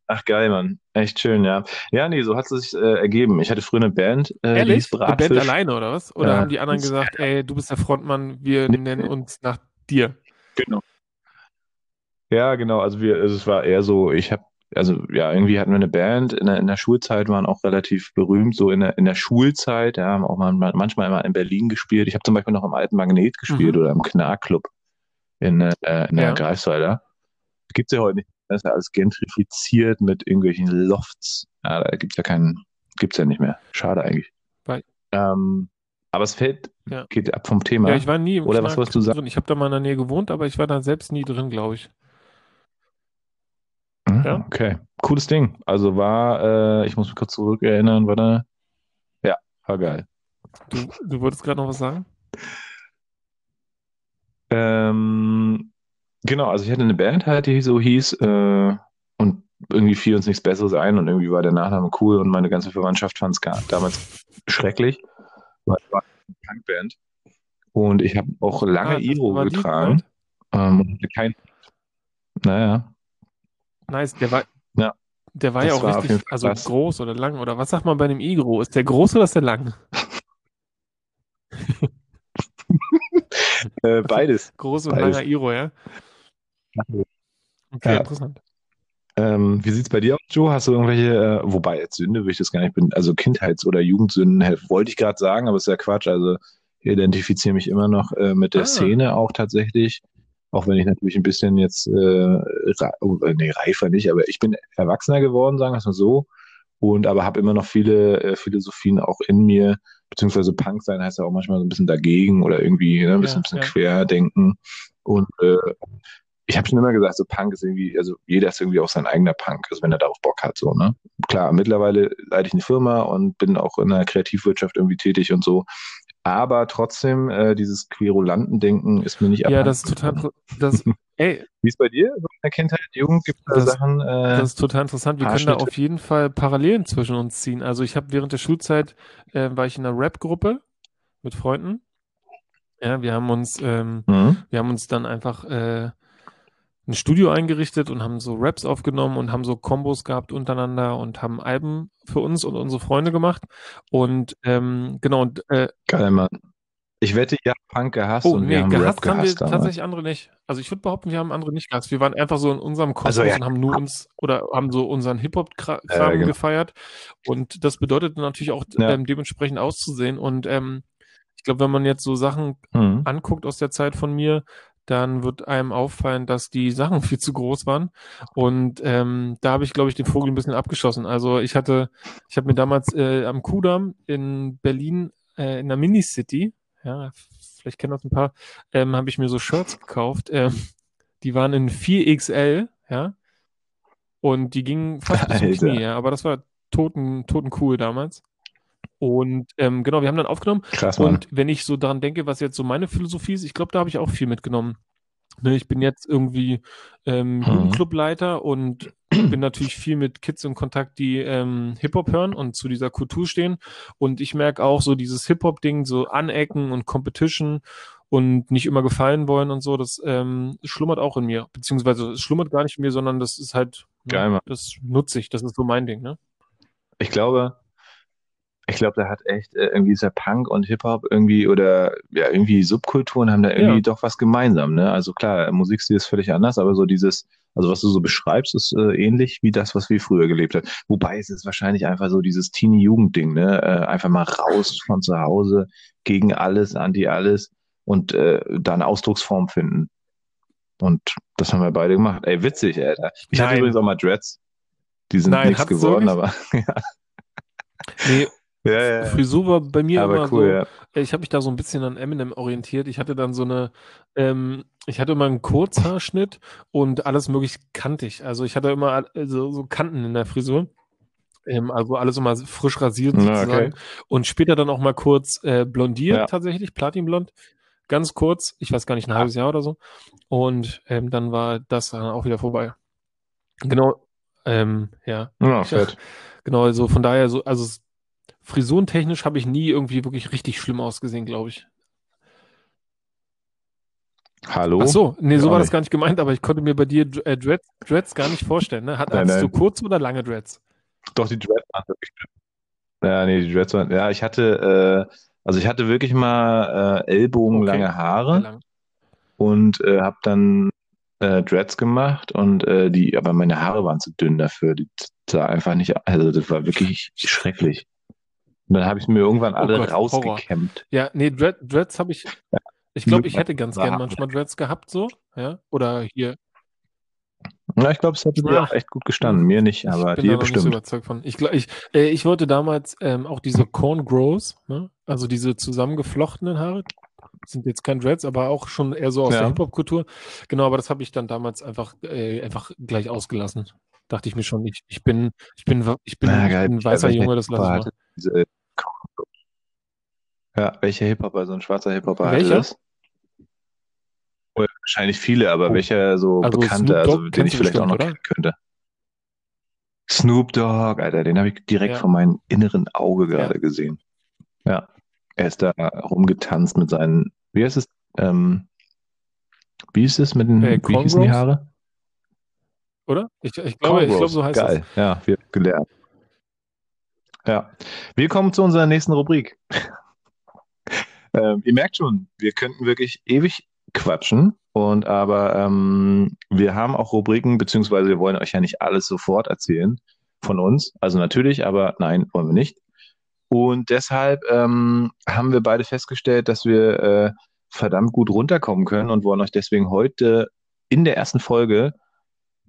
[SPEAKER 1] Ach geil, Mann. Echt schön, ja. Ja, nee, so hat es sich äh, ergeben. Ich hatte früher eine Band,
[SPEAKER 2] äh, Ehrlich? die. Eine Band alleine, oder was? Oder ja. haben die anderen gesagt, ey, du bist der Frontmann, wir nee. nennen uns nach dir?
[SPEAKER 1] Genau. Ja, genau. Also wir, also es war eher so, ich habe, also ja, irgendwie hatten wir eine Band, in der, in der Schulzeit waren auch relativ berühmt, so in der, in der Schulzeit, ja, haben auch mal, manchmal immer in Berlin gespielt. Ich habe zum Beispiel noch im alten Magnet gespielt mhm. oder im Knarrclub in, äh, in der ja. Greifswalder. Gibt es ja heute nicht das ist ja alles gentrifiziert mit irgendwelchen Lofts. Ja, da gibt es ja keinen, gibt es ja nicht mehr. Schade eigentlich. Ähm, aber es fällt, ja. geht ab vom Thema.
[SPEAKER 2] Ja, ich war nie im
[SPEAKER 1] Oder Knark was wolltest du sagen?
[SPEAKER 2] Drin. Ich habe da mal in der Nähe gewohnt, aber ich war da selbst nie drin, glaube ich.
[SPEAKER 1] Mhm, ja? Okay, cooles Ding. Also war, äh, ich muss mich kurz zurückerinnern, war da, ja, war geil.
[SPEAKER 2] Du, du wolltest gerade noch was sagen?
[SPEAKER 1] Ähm, Genau, also ich hatte eine Band halt, die so hieß, äh, und irgendwie fiel uns nichts Besseres ein und irgendwie war der Nachname cool und meine ganze Verwandtschaft fand es damals schrecklich. Weil es war eine Punkband. Und ich habe auch lange ah, Iro getragen. Ähm, kein, naja.
[SPEAKER 2] Nice, der war, ja, der war ja auch war richtig, also krass. groß oder lang oder was sagt man bei einem Igro? Ist der groß oder ist der lang?
[SPEAKER 1] äh, beides.
[SPEAKER 2] Groß und beides. langer Iro, ja? Okay, ja. interessant.
[SPEAKER 1] Ähm, wie sieht es bei dir aus, Joe? Hast du irgendwelche, äh, wobei jetzt Sünde würde ich das gar nicht, bin, also Kindheits- oder Jugendsünden wollte ich gerade sagen, aber ist ja Quatsch. Also ich identifiziere mich immer noch äh, mit der ah. Szene auch tatsächlich. Auch wenn ich natürlich ein bisschen jetzt, äh, re oh, äh, nee, reifer nicht, aber ich bin erwachsener geworden, sagen wir es mal so. Und aber habe immer noch viele äh, Philosophien auch in mir, beziehungsweise Punk sein heißt ja auch manchmal so ein bisschen dagegen oder irgendwie ne, ein bisschen, ja, bisschen ja. querdenken. Und äh, ich habe schon immer gesagt, so Punk ist irgendwie, also jeder ist irgendwie auch sein eigener Punk, also wenn er darauf Bock hat, so, ne? Klar, mittlerweile leite ich eine Firma und bin auch in der Kreativwirtschaft irgendwie tätig und so. Aber trotzdem, äh, dieses Querulanten-Denken ist mir nicht
[SPEAKER 2] Ja, das ist total, das, ey.
[SPEAKER 1] Wie ist bei dir? In der Kindheit, Jugend, gibt es da Sachen? Äh,
[SPEAKER 2] das ist total interessant. Wir können da auf jeden Fall Parallelen zwischen uns ziehen. Also ich habe während der Schulzeit, äh, war ich in einer Rap-Gruppe mit Freunden. Ja, wir haben uns, ähm, mhm. wir haben uns dann einfach, äh, ein Studio eingerichtet und haben so Raps aufgenommen und haben so Kombos gehabt untereinander und haben Alben für uns und unsere Freunde gemacht. Und ähm, genau, und äh,
[SPEAKER 1] Geil, Mann. Ich wette, ihr habt Punk gehasst
[SPEAKER 2] oh
[SPEAKER 1] und wir
[SPEAKER 2] nee,
[SPEAKER 1] haben
[SPEAKER 2] gehasst
[SPEAKER 1] Rap
[SPEAKER 2] haben wir
[SPEAKER 1] gehasst damals.
[SPEAKER 2] tatsächlich andere nicht. Also ich würde behaupten, wir haben andere nicht gehasst. Wir waren einfach so in unserem Kosmos
[SPEAKER 1] Also, ja.
[SPEAKER 2] und haben nur uns oder haben so unseren Hip-Hop-Kram
[SPEAKER 1] Ja, genau.
[SPEAKER 2] gefeiert. Und das bedeutet natürlich auch
[SPEAKER 1] Ja.
[SPEAKER 2] ähm, dementsprechend auszusehen. Und ähm, ich glaube, wenn man jetzt so Sachen
[SPEAKER 1] Mhm.
[SPEAKER 2] anguckt aus der Zeit von mir, dann wird einem auffallen, dass die Sachen viel zu groß waren. Und ähm, da habe ich, glaube ich, den Vogel ein bisschen abgeschossen. Also ich hatte, ich habe mir damals äh, am Kudamm in Berlin äh, in der Minicity, ja, vielleicht kennen das ein paar, ähm, habe ich mir so Shirts gekauft. Ähm, die waren in 4XL, ja. Und die gingen fast bis zum. Knie, ja. Aber das war toten, toten cool damals. Und ähm, genau, wir haben dann aufgenommen.
[SPEAKER 1] Krass, Mann.
[SPEAKER 2] Und wenn ich so daran denke, was jetzt so meine Philosophie ist, ich glaube, da habe ich auch viel mitgenommen. Ne, ich bin jetzt irgendwie ähm,
[SPEAKER 1] Mhm.
[SPEAKER 2] Jugendclubleiter und bin natürlich viel mit Kids in Kontakt, die ähm, Hip-Hop hören und zu dieser Kultur stehen. Und ich merke auch so dieses Hip-Hop-Ding, so Anecken und Competition und nicht immer gefallen wollen und so, das ähm, schlummert auch in mir. Beziehungsweise es schlummert gar nicht in mir, sondern das ist halt, ne,
[SPEAKER 1] Geil, Mann.
[SPEAKER 2] das nutze ich, das ist so mein Ding, ne?
[SPEAKER 1] Ich glaube, ich glaube, da hat echt äh, irgendwie ist der Punk und Hip-Hop irgendwie oder ja, irgendwie Subkulturen haben da irgendwie
[SPEAKER 2] Ja.
[SPEAKER 1] doch was gemeinsam, ne? Also klar, Musikstil ist völlig anders, aber so dieses, also was du so beschreibst, ist äh, ähnlich wie das, was wir früher gelebt haben. Wobei es ist wahrscheinlich einfach so dieses Teenie-Jugend-Ding, ne? Äh, einfach mal raus von zu Hause, gegen alles, anti alles und äh, da eine Ausdrucksform finden. Und das haben wir beide gemacht. Ey, witzig, Alter. Ich hatte
[SPEAKER 2] Nein.
[SPEAKER 1] übrigens auch mal Dreads. Die sind nichts geworden,
[SPEAKER 2] wirklich?
[SPEAKER 1] aber
[SPEAKER 2] Nee,
[SPEAKER 1] ja, ja.
[SPEAKER 2] Frisur war bei mir
[SPEAKER 1] Aber
[SPEAKER 2] immer
[SPEAKER 1] cool,
[SPEAKER 2] so,
[SPEAKER 1] ja.
[SPEAKER 2] äh, ich habe mich da so ein bisschen an Eminem orientiert. Ich hatte dann so eine, ähm, ich hatte immer einen Kurzhaarschnitt und alles möglich kantig. Also ich hatte immer so, so Kanten in der Frisur. Ähm, also alles immer frisch rasiert sozusagen.
[SPEAKER 1] okay.
[SPEAKER 2] Und später dann auch mal kurz äh, blondiert,
[SPEAKER 1] Ja.
[SPEAKER 2] tatsächlich, Platinblond. Ganz kurz, ich weiß gar nicht, ein halbes Jahr oder so. Und ähm, dann war das dann auch wieder vorbei. Genau, ähm, ja.
[SPEAKER 1] Ja.
[SPEAKER 2] Genau, also von daher so, also frisurentechnisch habe ich nie irgendwie wirklich richtig schlimm ausgesehen, glaube ich.
[SPEAKER 1] Hallo?
[SPEAKER 2] Ach so, nee, so war das gar nicht gemeint, aber ich konnte mir bei dir äh, Dreads, Dreads gar nicht vorstellen, ne? Hat,
[SPEAKER 1] Nein,
[SPEAKER 2] hattest du
[SPEAKER 1] nein.
[SPEAKER 2] kurze oder lange Dreads?
[SPEAKER 1] Doch, die Dreads waren wirklich schlimm. Ja, nee, die Dreads waren, ja, ich hatte, äh, also ich hatte wirklich mal äh, ellbogenlange
[SPEAKER 2] Okay,
[SPEAKER 1] Haare
[SPEAKER 2] lang.
[SPEAKER 1] und äh, habe dann äh, Dreads gemacht und äh, die, aber meine Haare waren zu dünn dafür. Die sah einfach nicht, also das war wirklich schrecklich. Und dann habe ich mir irgendwann
[SPEAKER 2] Oh
[SPEAKER 1] alle
[SPEAKER 2] Gott, Horror.
[SPEAKER 1] rausgekämmt.
[SPEAKER 2] Ja, nee, Dread, Dreads habe ich, ich glaube, ich hätte ganz gern manchmal Dreads gehabt, so, ja, oder hier.
[SPEAKER 1] Ja, ich glaube, es hätte dir auch echt gut gestanden. Mir nicht, aber
[SPEAKER 2] ich bin
[SPEAKER 1] dir
[SPEAKER 2] noch nicht so
[SPEAKER 1] bestimmt.
[SPEAKER 2] überzeugt von. Ich, glaub, ich, äh, ich wollte damals ähm, auch diese Corn Grows, ne? also diese zusammengeflochtenen Haare, sind jetzt kein Dreads, aber auch schon eher so aus der
[SPEAKER 1] Ja.
[SPEAKER 2] Hip-Hop-Kultur. Genau, aber das habe ich dann damals einfach, äh, einfach gleich ausgelassen. Dachte ich mir schon, ich, ich bin, ich bin, ich bin,
[SPEAKER 1] Na, geil.
[SPEAKER 2] ein weißer Junge, das lasse ich mal.
[SPEAKER 1] hatte diese, ja, welcher Hip-Hopper, so ein schwarzer Hip-Hopper hatte das? Oder wahrscheinlich viele, aber
[SPEAKER 2] Oh.
[SPEAKER 1] welcher so
[SPEAKER 2] Also
[SPEAKER 1] bekannte,
[SPEAKER 2] Snoop
[SPEAKER 1] also den ich vielleicht auch noch
[SPEAKER 2] bestimmt,
[SPEAKER 1] kennen könnte. Snoop Dogg, Alter, den habe ich direkt
[SPEAKER 2] Ja.
[SPEAKER 1] vor meinem inneren Auge
[SPEAKER 2] Ja.
[SPEAKER 1] gerade gesehen. Ja, er ist da rumgetanzt mit seinen, wie heißt es, ähm, wie ist es mit den,
[SPEAKER 2] Äh,
[SPEAKER 1] wie hießen die? Haare?
[SPEAKER 2] Oder? Ich, ich glaube, ich glaube, so heißt
[SPEAKER 1] Geil, ja, wir haben gelernt. Ja, wir kommen zu unserer nächsten Rubrik. Ähm, ihr merkt schon, wir könnten wirklich ewig quatschen und aber ähm, wir haben auch Rubriken, beziehungsweise wir wollen euch ja nicht alles sofort erzählen von uns. Also natürlich, aber nein, wollen wir nicht. Und deshalb ähm, haben wir beide festgestellt, dass wir äh, verdammt gut runterkommen können und wollen euch deswegen heute in der ersten Folge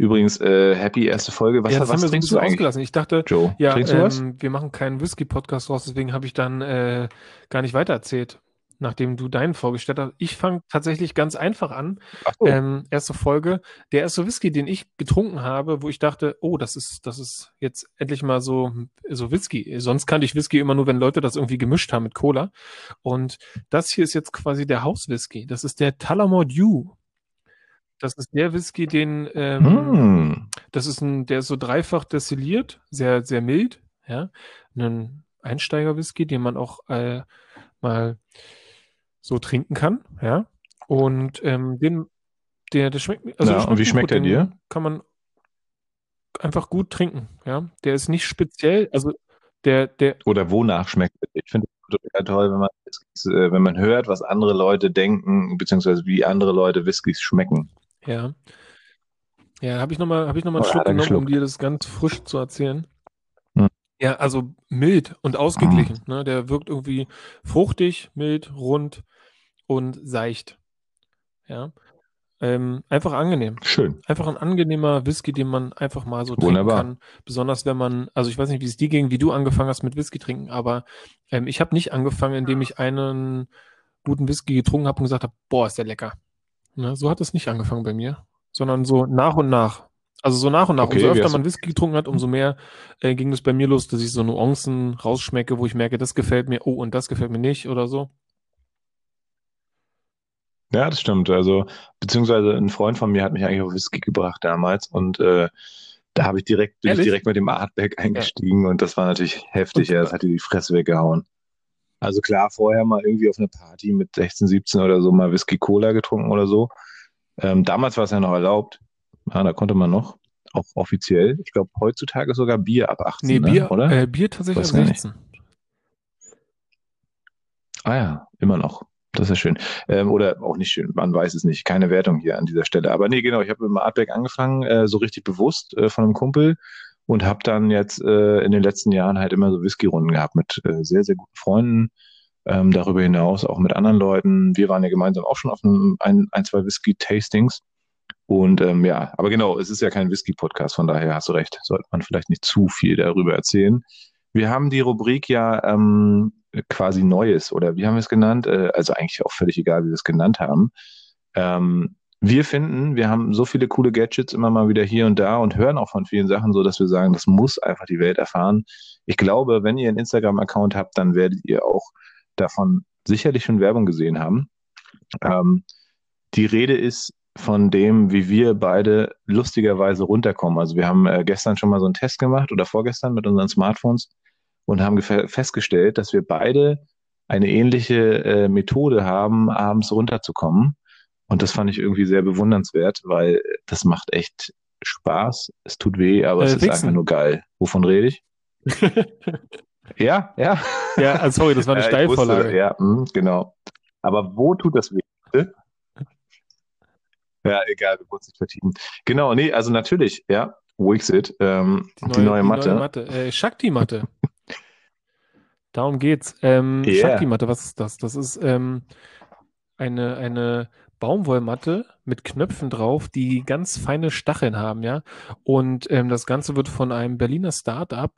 [SPEAKER 1] Übrigens, äh, happy erste Folge. Was,
[SPEAKER 2] ja, das
[SPEAKER 1] was
[SPEAKER 2] haben wir so ein
[SPEAKER 1] trinkst du eigentlich,
[SPEAKER 2] ausgelassen. Ich dachte,
[SPEAKER 1] Joe?
[SPEAKER 2] ja, ähm, wir machen keinen Whisky-Podcast raus, deswegen habe ich dann äh, gar nicht weitererzählt, nachdem du deinen vorgestellt hast. Ich fange tatsächlich ganz einfach an.
[SPEAKER 1] So.
[SPEAKER 2] Ähm, erste Folge. Der erste Whisky, den ich getrunken habe, wo ich dachte, oh, das ist, das ist jetzt endlich mal so, so Whisky. Sonst kannte ich Whisky immer nur, wenn Leute das irgendwie gemischt haben mit Cola. Und das hier ist jetzt quasi der Hauswhisky. Das ist der Tullamore Dew. Das ist der Whisky, den, ähm,
[SPEAKER 1] Hm.
[SPEAKER 2] das ist ein, der ist so dreifach destilliert, sehr, sehr mild, ja. Ein Einsteiger-Whisky, den man auch äh, mal so trinken kann, ja. Und ähm, den, Der, der schmeckt, also
[SPEAKER 1] Ja,
[SPEAKER 2] der
[SPEAKER 1] und wie schmeckt
[SPEAKER 2] gut,
[SPEAKER 1] er dir?
[SPEAKER 2] Kann man einfach gut trinken, ja. Der ist nicht speziell, also der, der,
[SPEAKER 1] Oder wonach schmeckt er? Ich finde es total toll, wenn man, Whiskys, äh, wenn man hört, was andere Leute denken, beziehungsweise wie andere Leute Whiskys schmecken.
[SPEAKER 2] ja. Ja, habe ich nochmal, ich noch mal einen
[SPEAKER 1] Oder
[SPEAKER 2] Schluck genommen, um
[SPEAKER 1] geschluckt?
[SPEAKER 2] dir das ganz frisch zu erzählen.
[SPEAKER 1] Hm.
[SPEAKER 2] Ja, also mild und ausgeglichen. Ne? Der wirkt irgendwie fruchtig, mild, rund und seicht. Ja. Ähm, einfach angenehm.
[SPEAKER 1] Schön.
[SPEAKER 2] Einfach ein angenehmer Whisky, den man einfach mal so trinken
[SPEAKER 1] Wunderbar.
[SPEAKER 2] kann. Besonders wenn man, also ich weiß nicht, wie es dir ging, wie du angefangen hast mit Whisky trinken, aber ähm, ich habe nicht angefangen, indem ich einen guten Whisky getrunken habe und gesagt habe, boah, ist der lecker. Ne? So hat es nicht angefangen bei mir, sondern so nach und nach. Also so nach und nach.
[SPEAKER 1] Okay,
[SPEAKER 2] umso öfter man Whisky getrunken hat, umso mehr äh, ging es bei mir los, dass ich so Nuancen rausschmecke, wo ich merke, das gefällt mir, oh, und das gefällt mir nicht oder so.
[SPEAKER 1] Ja, das stimmt. Also, beziehungsweise ein Freund von mir hat mich eigentlich auf Whisky gebracht damals und äh, da habe ich direkt, bin ich direkt mit dem Artback eingestiegen und das war natürlich heftig. Ja, das hat dir die Fresse weggehauen. Also klar, vorher mal irgendwie auf einer Party mit 16, 17 oder so mal Whisky Cola getrunken oder so. Ähm, damals war es ja noch erlaubt. Ja, da konnte man noch, auch offiziell. Ich glaube, heutzutage sogar Bier ab 18,
[SPEAKER 2] Nee,
[SPEAKER 1] ne?
[SPEAKER 2] Bier,
[SPEAKER 1] oder?
[SPEAKER 2] äh, Bier tatsächlich ab
[SPEAKER 1] gar nicht.
[SPEAKER 2] 16.
[SPEAKER 1] Ah ja, immer noch. Das ist schön. Ähm, oder auch nicht schön, man weiß es nicht. Keine Wertung hier an dieser Stelle. Aber nee, genau, ich habe mit dem Artback angefangen, äh, so richtig bewusst äh, von einem Kumpel und habe dann jetzt äh, in den letzten Jahren halt immer so Whisky-Runden gehabt mit äh, sehr, sehr guten Freunden. Ähm, darüber hinaus auch mit anderen Leuten. Wir waren ja gemeinsam auch schon auf einem, ein, ein zwei Whisky-Tastings. Und ähm, ja, aber genau, es ist ja kein Whisky-Podcast, von daher hast du recht, sollte man vielleicht nicht zu viel darüber erzählen. Wir haben die Rubrik ja ähm, quasi Neues oder wie haben wir es genannt? Äh, also eigentlich auch völlig egal, wie wir es genannt haben. Ähm, wir finden, wir haben so viele coole Gadgets immer mal wieder hier und da und hören auch von vielen Sachen so, dass wir sagen, das muss einfach die Welt erfahren. Ich glaube, wenn ihr einen Instagram-Account habt, dann werdet ihr auch davon sicherlich schon Werbung gesehen haben. Ähm, die Rede ist von dem, wie wir beide lustigerweise runterkommen. Also wir haben äh, gestern schon mal so einen Test gemacht oder vorgestern mit unseren Smartphones und haben festgestellt, dass wir beide eine ähnliche äh, Methode haben, abends runterzukommen. Und das fand ich irgendwie sehr bewundernswert, weil das macht echt Spaß. Es tut weh, aber
[SPEAKER 2] Äh,
[SPEAKER 1] es ist
[SPEAKER 2] Wichsen.
[SPEAKER 1] einfach nur geil. Wovon rede ich? Ja, ja.
[SPEAKER 2] ja, also sorry, das war eine
[SPEAKER 1] Ja, ich wusste,
[SPEAKER 2] Steilvorlage.
[SPEAKER 1] ja, mh, genau. Aber wo tut das weh? Ja, egal, wir wollen es nicht vertiefen. Genau, nee, also natürlich, ja, Wixit, ähm, die neue, Matte.
[SPEAKER 2] neue Matte. Äh, Shakti-Matte. Darum geht's. Ähm,
[SPEAKER 1] Yeah.
[SPEAKER 2] Shakti-Matte, was ist das? Das ist ähm, eine, eine Baumwollmatte mit Knöpfen drauf, die ganz feine Stacheln haben, ja. Und ähm, das Ganze wird von einem Berliner Start-up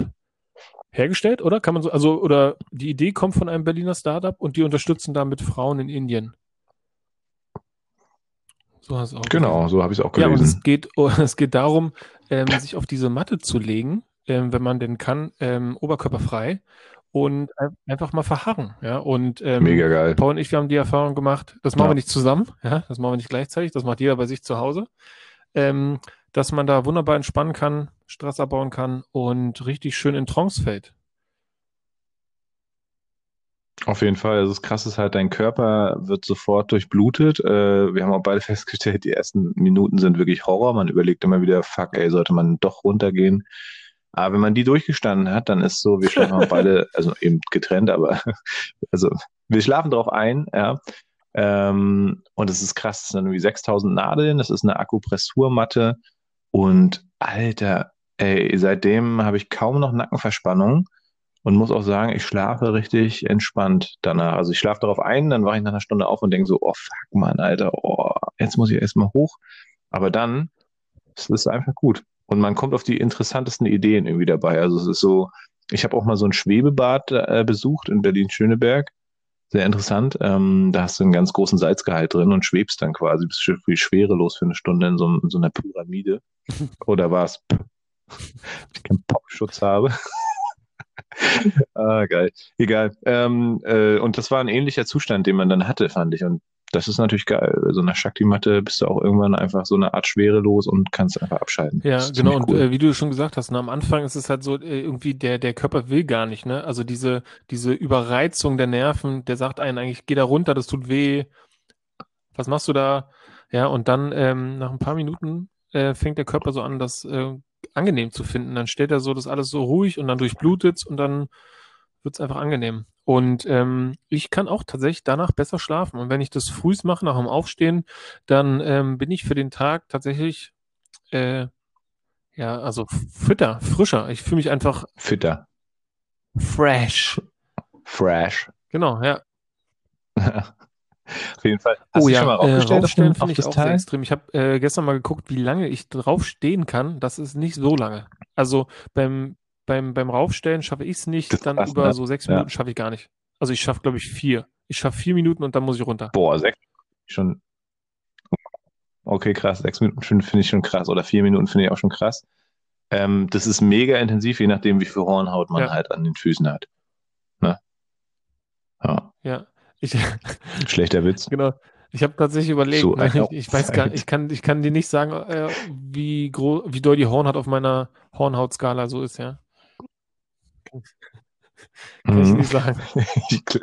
[SPEAKER 2] hergestellt, oder? Kann man so, also, oder die Idee kommt von einem Berliner Start-up und die unterstützen damit Frauen in Indien. So hast du auch
[SPEAKER 1] Genau, so habe ich es auch
[SPEAKER 2] ja, und
[SPEAKER 1] gelesen.
[SPEAKER 2] es geht, oh, es geht darum, ähm, sich auf diese Matte zu legen, ähm, wenn man denn kann, ähm, oberkörperfrei und ein- einfach mal verharren. Ja, und ähm,
[SPEAKER 1] Mega geil.
[SPEAKER 2] Paul und ich, wir haben die Erfahrung gemacht, das machen
[SPEAKER 1] Ja.
[SPEAKER 2] wir nicht zusammen, ja, das machen wir nicht gleichzeitig, das macht jeder bei sich zu Hause, ähm, dass man da wunderbar entspannen kann, Stress abbauen kann und richtig schön in Trance fällt.
[SPEAKER 1] Auf jeden Fall. Also das Krasse ist halt, dein Körper wird sofort durchblutet. Äh, wir haben auch beide festgestellt, die ersten Minuten sind wirklich Horror. Man überlegt immer wieder, fuck, ey, sollte man doch runtergehen. Aber wenn man die durchgestanden hat, dann ist so, wir schlafen auch beide, also eben getrennt, aber also wir schlafen drauf ein, ja. Ähm, und es ist krass, es sind irgendwie 6000 Nadeln, das ist eine Akupressurmatte und Alter, ey, seitdem habe ich kaum noch Nackenverspannung und muss auch sagen, ich schlafe richtig entspannt danach. Also ich schlafe darauf ein, dann wache ich nach einer Stunde auf und denke so, oh fuck, Mann, Alter, oh, jetzt muss ich erstmal hoch. Aber dann es ist einfach gut. Und man kommt auf die interessantesten Ideen irgendwie dabei. Also es ist so, ich habe auch mal so ein Schwebebad äh, besucht in Berlin-Schöneberg. Sehr interessant. Ähm, da hast du einen ganz großen Salzgehalt drin und schwebst dann quasi, bist wie schwerelos für eine Stunde in so, in so einer Pyramide. Oder war es, ich keinen Popschutz habe. ah, geil. Egal. Ähm, äh, und das war ein ähnlicher Zustand, den man dann hatte, fand ich. Und das ist natürlich geil. So einer Shakti-Matte bist du auch irgendwann einfach so eine Art schwerelos und kannst einfach abschalten.
[SPEAKER 2] Ja, genau.
[SPEAKER 1] ziemlich
[SPEAKER 2] Und
[SPEAKER 1] cool.
[SPEAKER 2] äh, wie du schon gesagt hast, ne, am Anfang ist es halt so, äh, irgendwie der, der Körper will gar nicht, ne? Also diese, diese Überreizung der Nerven, der sagt einen eigentlich, geh da runter, das tut weh. Was machst du da? Ja, und dann ähm, nach ein paar Minuten äh, fängt der Körper so an, das äh, angenehm zu finden. Dann stellt er so das alles so ruhig und dann durchblutet und dann wird es einfach angenehm. Und ähm, ich kann auch tatsächlich danach besser schlafen. Und wenn ich das frühs mache, nach dem Aufstehen, dann ähm, bin ich für den Tag tatsächlich, äh, ja, also fitter, frischer. Ich fühle mich einfach
[SPEAKER 1] Fitter.
[SPEAKER 2] fresh.
[SPEAKER 1] Fresh.
[SPEAKER 2] Genau, ja.
[SPEAKER 1] Auf jeden Fall. Hast
[SPEAKER 2] oh
[SPEAKER 1] du
[SPEAKER 2] ja,
[SPEAKER 1] schon mal
[SPEAKER 2] äh,
[SPEAKER 1] auf
[SPEAKER 2] finde ich
[SPEAKER 1] das
[SPEAKER 2] auch sehr
[SPEAKER 1] Teil?
[SPEAKER 2] extrem. Ich habe äh, gestern mal geguckt, wie lange ich draufstehen kann. Das ist nicht so lange. Also beim, beim, beim Raufstellen schaffe ich es
[SPEAKER 1] Das
[SPEAKER 2] nicht,
[SPEAKER 1] ist
[SPEAKER 2] dann über
[SPEAKER 1] ne?
[SPEAKER 2] so sechs
[SPEAKER 1] Ja.
[SPEAKER 2] Minuten schaffe ich gar nicht. Also ich schaffe, glaube ich, vier. Ich schaffe vier Minuten und dann muss ich runter.
[SPEAKER 1] Boah, sechs schon. Okay, krass. Sechs Minuten finde find ich schon krass. Oder vier Minuten finde ich auch schon krass. Ähm, das ist mega intensiv, je nachdem, wie viel Hornhaut man
[SPEAKER 2] Ja.
[SPEAKER 1] halt an den Füßen hat. Ne? Ja,
[SPEAKER 2] Ja. Ich,
[SPEAKER 1] schlechter Witz.
[SPEAKER 2] genau. Ich habe tatsächlich überlegt,
[SPEAKER 1] So
[SPEAKER 2] ne, ich, ich weiß gar
[SPEAKER 1] Zeit.
[SPEAKER 2] ich kann, ich kann dir nicht sagen, äh, wie groß, wie doll die Hornhaut auf meiner Hornhautskala so ist, ja. Kann ich
[SPEAKER 1] Mhm.
[SPEAKER 2] nicht sagen.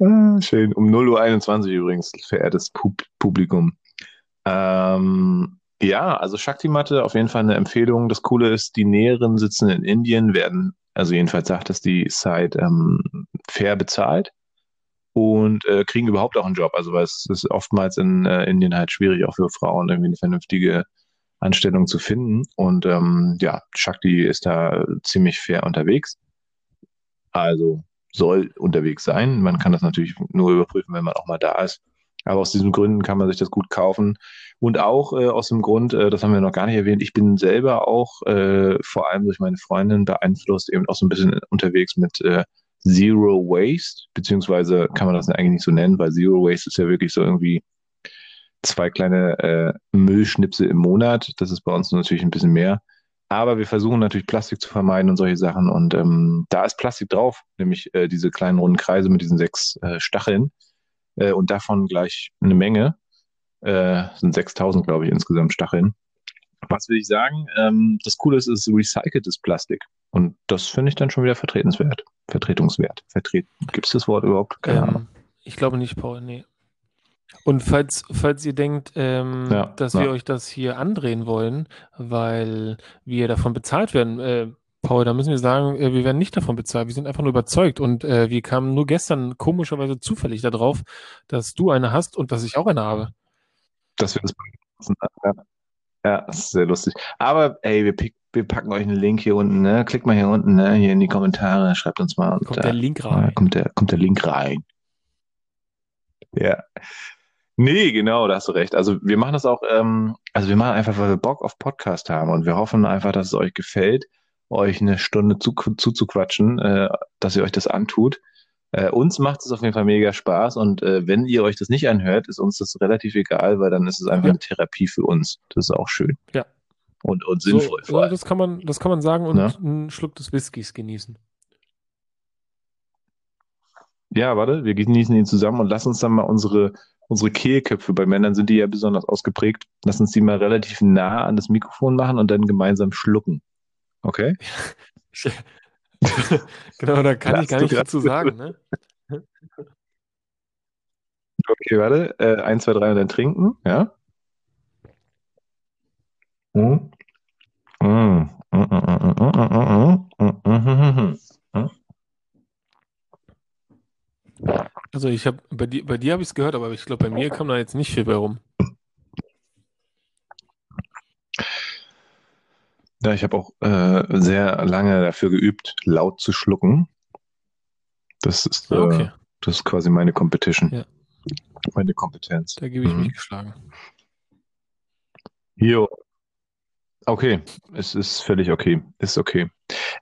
[SPEAKER 1] Ah, Schön. Um 0.21 Uhr übrigens, verehrtes Pub Publikum. Ähm, ja, also Shakti-Matte auf jeden Fall eine Empfehlung. Das Coole ist, die Näheren sitzen in Indien, werden, also jedenfalls sagt das die Site, ähm, fair bezahlt und äh, kriegen überhaupt auch einen Job. Also weil es ist oftmals in äh, Indien halt schwierig, auch für Frauen irgendwie eine vernünftige Anstellung zu finden. Und ähm, ja, Shakti ist da ziemlich fair unterwegs. Also soll unterwegs sein. Man kann das natürlich nur überprüfen, wenn man auch mal da ist. Aber aus diesen Gründen kann man sich das gut kaufen. Und auch äh, aus dem Grund, äh, das haben wir noch gar nicht erwähnt, ich bin selber auch äh, vor allem durch meine Freundin beeinflusst, eben auch so ein bisschen unterwegs mit äh, Zero Waste, beziehungsweise kann man das eigentlich nicht so nennen, weil Zero Waste ist ja wirklich so irgendwie zwei kleine äh, Müllschnipsel im Monat. Das ist bei uns natürlich ein bisschen mehr. Aber wir versuchen natürlich Plastik zu vermeiden und solche Sachen. Und ähm, da ist Plastik drauf, nämlich äh, diese kleinen runden Kreise mit diesen sechs äh, Stacheln. Äh, und davon gleich eine Menge. Äh, sind 6000, glaube ich, insgesamt Stacheln. Was will ich sagen? Ähm, das Coole ist, es ist recyceltes Plastik. Und das finde ich dann schon wieder vertretenswert. Vertretungswert. Vertret Gibt es das Wort überhaupt? Keine Ahnung.
[SPEAKER 2] Ähm, ich glaube nicht, Paul, nee. Und falls, falls ihr denkt, ähm,
[SPEAKER 1] Ja,
[SPEAKER 2] dass
[SPEAKER 1] ja.
[SPEAKER 2] wir euch das hier andrehen wollen, weil wir davon bezahlt werden, äh, Paul, da müssen wir sagen, äh, wir werden nicht davon bezahlt. Wir sind einfach nur überzeugt. Und äh, wir kamen nur gestern komischerweise zufällig darauf, dass du eine hast und dass ich auch eine habe.
[SPEAKER 1] dass wir das benutzen. Ja. ja, das ist sehr lustig. Aber ey, wir, pick, wir packen euch einen Link hier unten, ne? Klickt mal hier unten, ne? Hier in die Kommentare, schreibt uns mal. Und,
[SPEAKER 2] Kommt
[SPEAKER 1] äh,
[SPEAKER 2] der Link
[SPEAKER 1] ja,
[SPEAKER 2] rein.
[SPEAKER 1] kommt, der, kommt der Link rein. Ja. Nee, genau, da hast du recht. Also wir machen das auch, ähm, also wir machen einfach, weil wir Bock auf Podcast haben und wir hoffen einfach, dass es euch gefällt, euch eine Stunde zu, zuzuquatschen, äh, dass ihr euch das antut. Äh, uns macht es auf jeden Fall mega Spaß und äh, wenn ihr euch das nicht anhört, ist uns das relativ egal, weil dann ist es einfach eine Therapie für uns. Das ist auch schön.
[SPEAKER 2] Ja.
[SPEAKER 1] Und, und
[SPEAKER 2] So,
[SPEAKER 1] sinnvoll vor
[SPEAKER 2] ja, das kann man, das kann man sagen und
[SPEAKER 1] Ne?
[SPEAKER 2] einen Schluck des Whiskys genießen.
[SPEAKER 1] Ja, warte, wir genießen ihn zusammen und lass uns dann mal unsere, unsere Kehlköpfe, bei Männern sind die ja besonders ausgeprägt, lass uns die mal relativ nah an das Mikrofon machen und dann gemeinsam schlucken. Okay?
[SPEAKER 2] genau, da kann ich gar nicht dazu sagen, ne?
[SPEAKER 1] Okay, warte. Äh, eins, zwei, drei und dann trinken, ja? Mhm. Mhm. Mhm, mhm, mhm, mhm, mhm, mhm, mhm.
[SPEAKER 2] Also ich habe bei dir, bei dir habe ich es gehört, aber ich glaube, bei mir kam da jetzt nicht viel bei rum.
[SPEAKER 1] Ja, ich habe auch äh, sehr lange dafür geübt, laut zu schlucken. Das ist, äh,
[SPEAKER 2] okay,
[SPEAKER 1] das ist quasi meine Competition,
[SPEAKER 2] Ja.
[SPEAKER 1] meine Kompetenz.
[SPEAKER 2] da gebe ich
[SPEAKER 1] Mhm.
[SPEAKER 2] mich geschlagen.
[SPEAKER 1] Jo. Okay, es ist völlig okay. Ist okay.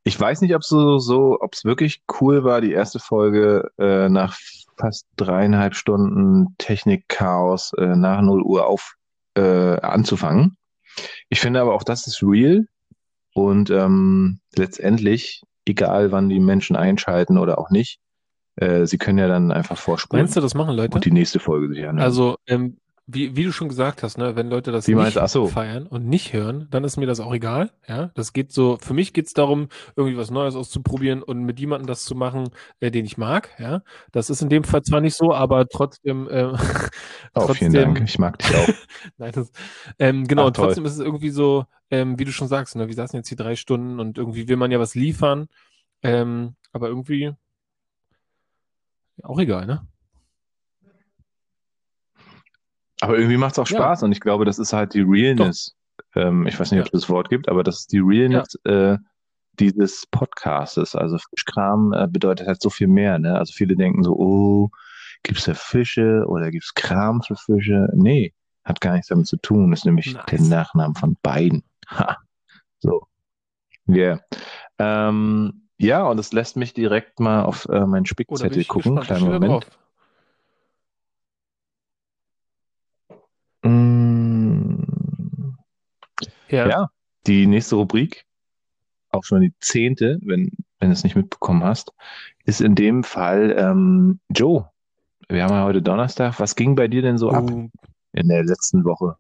[SPEAKER 1] Ich weiß nicht, ob so, so, ob es wirklich cool war, die erste Folge äh, nach fast dreieinhalb Stunden Technik-Chaos äh, nach 0 Uhr auf äh, anzufangen. Ich finde aber auch, das ist real und ähm, letztendlich, egal wann die Menschen einschalten oder auch nicht, äh, sie können ja dann einfach vorspulen
[SPEAKER 2] Meinst du, das machen Leute?
[SPEAKER 1] und die nächste Folge sich anhören.
[SPEAKER 2] Also, ähm, wie, wie du schon gesagt hast, ne, wenn Leute das
[SPEAKER 1] Wie
[SPEAKER 2] nicht
[SPEAKER 1] meinst so.
[SPEAKER 2] feiern und nicht hören, dann ist mir das auch egal. Ja, das geht so, für mich geht's darum, irgendwie was Neues auszuprobieren und mit jemandem das zu machen, äh, den ich mag. Ja, das ist in dem Fall zwar nicht so, aber trotzdem, äh,
[SPEAKER 1] Oh, vielen
[SPEAKER 2] trotzdem,
[SPEAKER 1] Dank. Ich mag dich auch.
[SPEAKER 2] nein, das, ähm, genau,
[SPEAKER 1] Ach,
[SPEAKER 2] trotzdem ist es irgendwie so, ähm, wie du schon sagst, ne, wir saßen jetzt hier drei Stunden und irgendwie will man ja was liefern, ähm, aber irgendwie auch egal, ne?
[SPEAKER 1] Aber irgendwie macht es auch
[SPEAKER 2] Ja.
[SPEAKER 1] Spaß und ich glaube, das ist halt die Realness. Ähm, ich weiß nicht, ob
[SPEAKER 2] Ja.
[SPEAKER 1] es das Wort gibt, aber das ist die Realness äh, dieses Podcastes. Also Fischkram äh, bedeutet halt so viel mehr. Ne? Also viele denken so, oh, gibt's da Fische oder gibt's Kram für Fische? Nee, hat gar nichts damit zu tun. ist nämlich
[SPEAKER 2] Nice.
[SPEAKER 1] der Nachname von beiden. Ha. So. Yeah. Ähm, ja, und es lässt mich direkt mal auf äh, meinen
[SPEAKER 2] Oh,
[SPEAKER 1] Spickzettel gucken.
[SPEAKER 2] gespannt.
[SPEAKER 1] Kleinen Moment.
[SPEAKER 2] drauf? Ja.
[SPEAKER 1] Ja, die nächste Rubrik, auch schon die zehnte, wenn, wenn du es nicht mitbekommen hast, ist in dem Fall ähm, Joe. Wir haben ja heute Donnerstag. Was ging bei dir denn so ab
[SPEAKER 2] Oh,
[SPEAKER 1] in der letzten Woche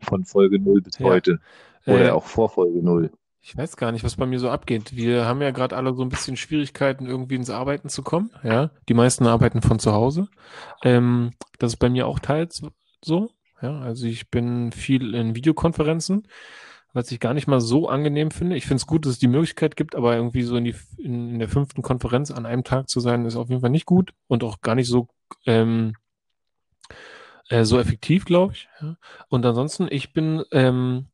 [SPEAKER 1] von Folge 0 bis
[SPEAKER 2] Ja.
[SPEAKER 1] heute? Oder
[SPEAKER 2] Äh,
[SPEAKER 1] auch vor Folge 0?
[SPEAKER 2] Ich weiß gar nicht, was bei mir so abgeht. Wir haben ja gerade alle so ein bisschen Schwierigkeiten, irgendwie ins Arbeiten zu kommen. Ja, die meisten arbeiten von zu Hause. Ähm, das ist bei mir auch teils so. Ja, also ich bin viel in Videokonferenzen, was ich gar nicht mal so angenehm finde. Ich finde es gut, dass es die Möglichkeit gibt, aber irgendwie so in, die, in, in der fünften Konferenz an einem Tag zu sein, ist auf jeden Fall nicht gut und auch gar nicht so, ähm, äh, so effektiv, glaube ich. Ja. Und ansonsten, ich bin, ähm,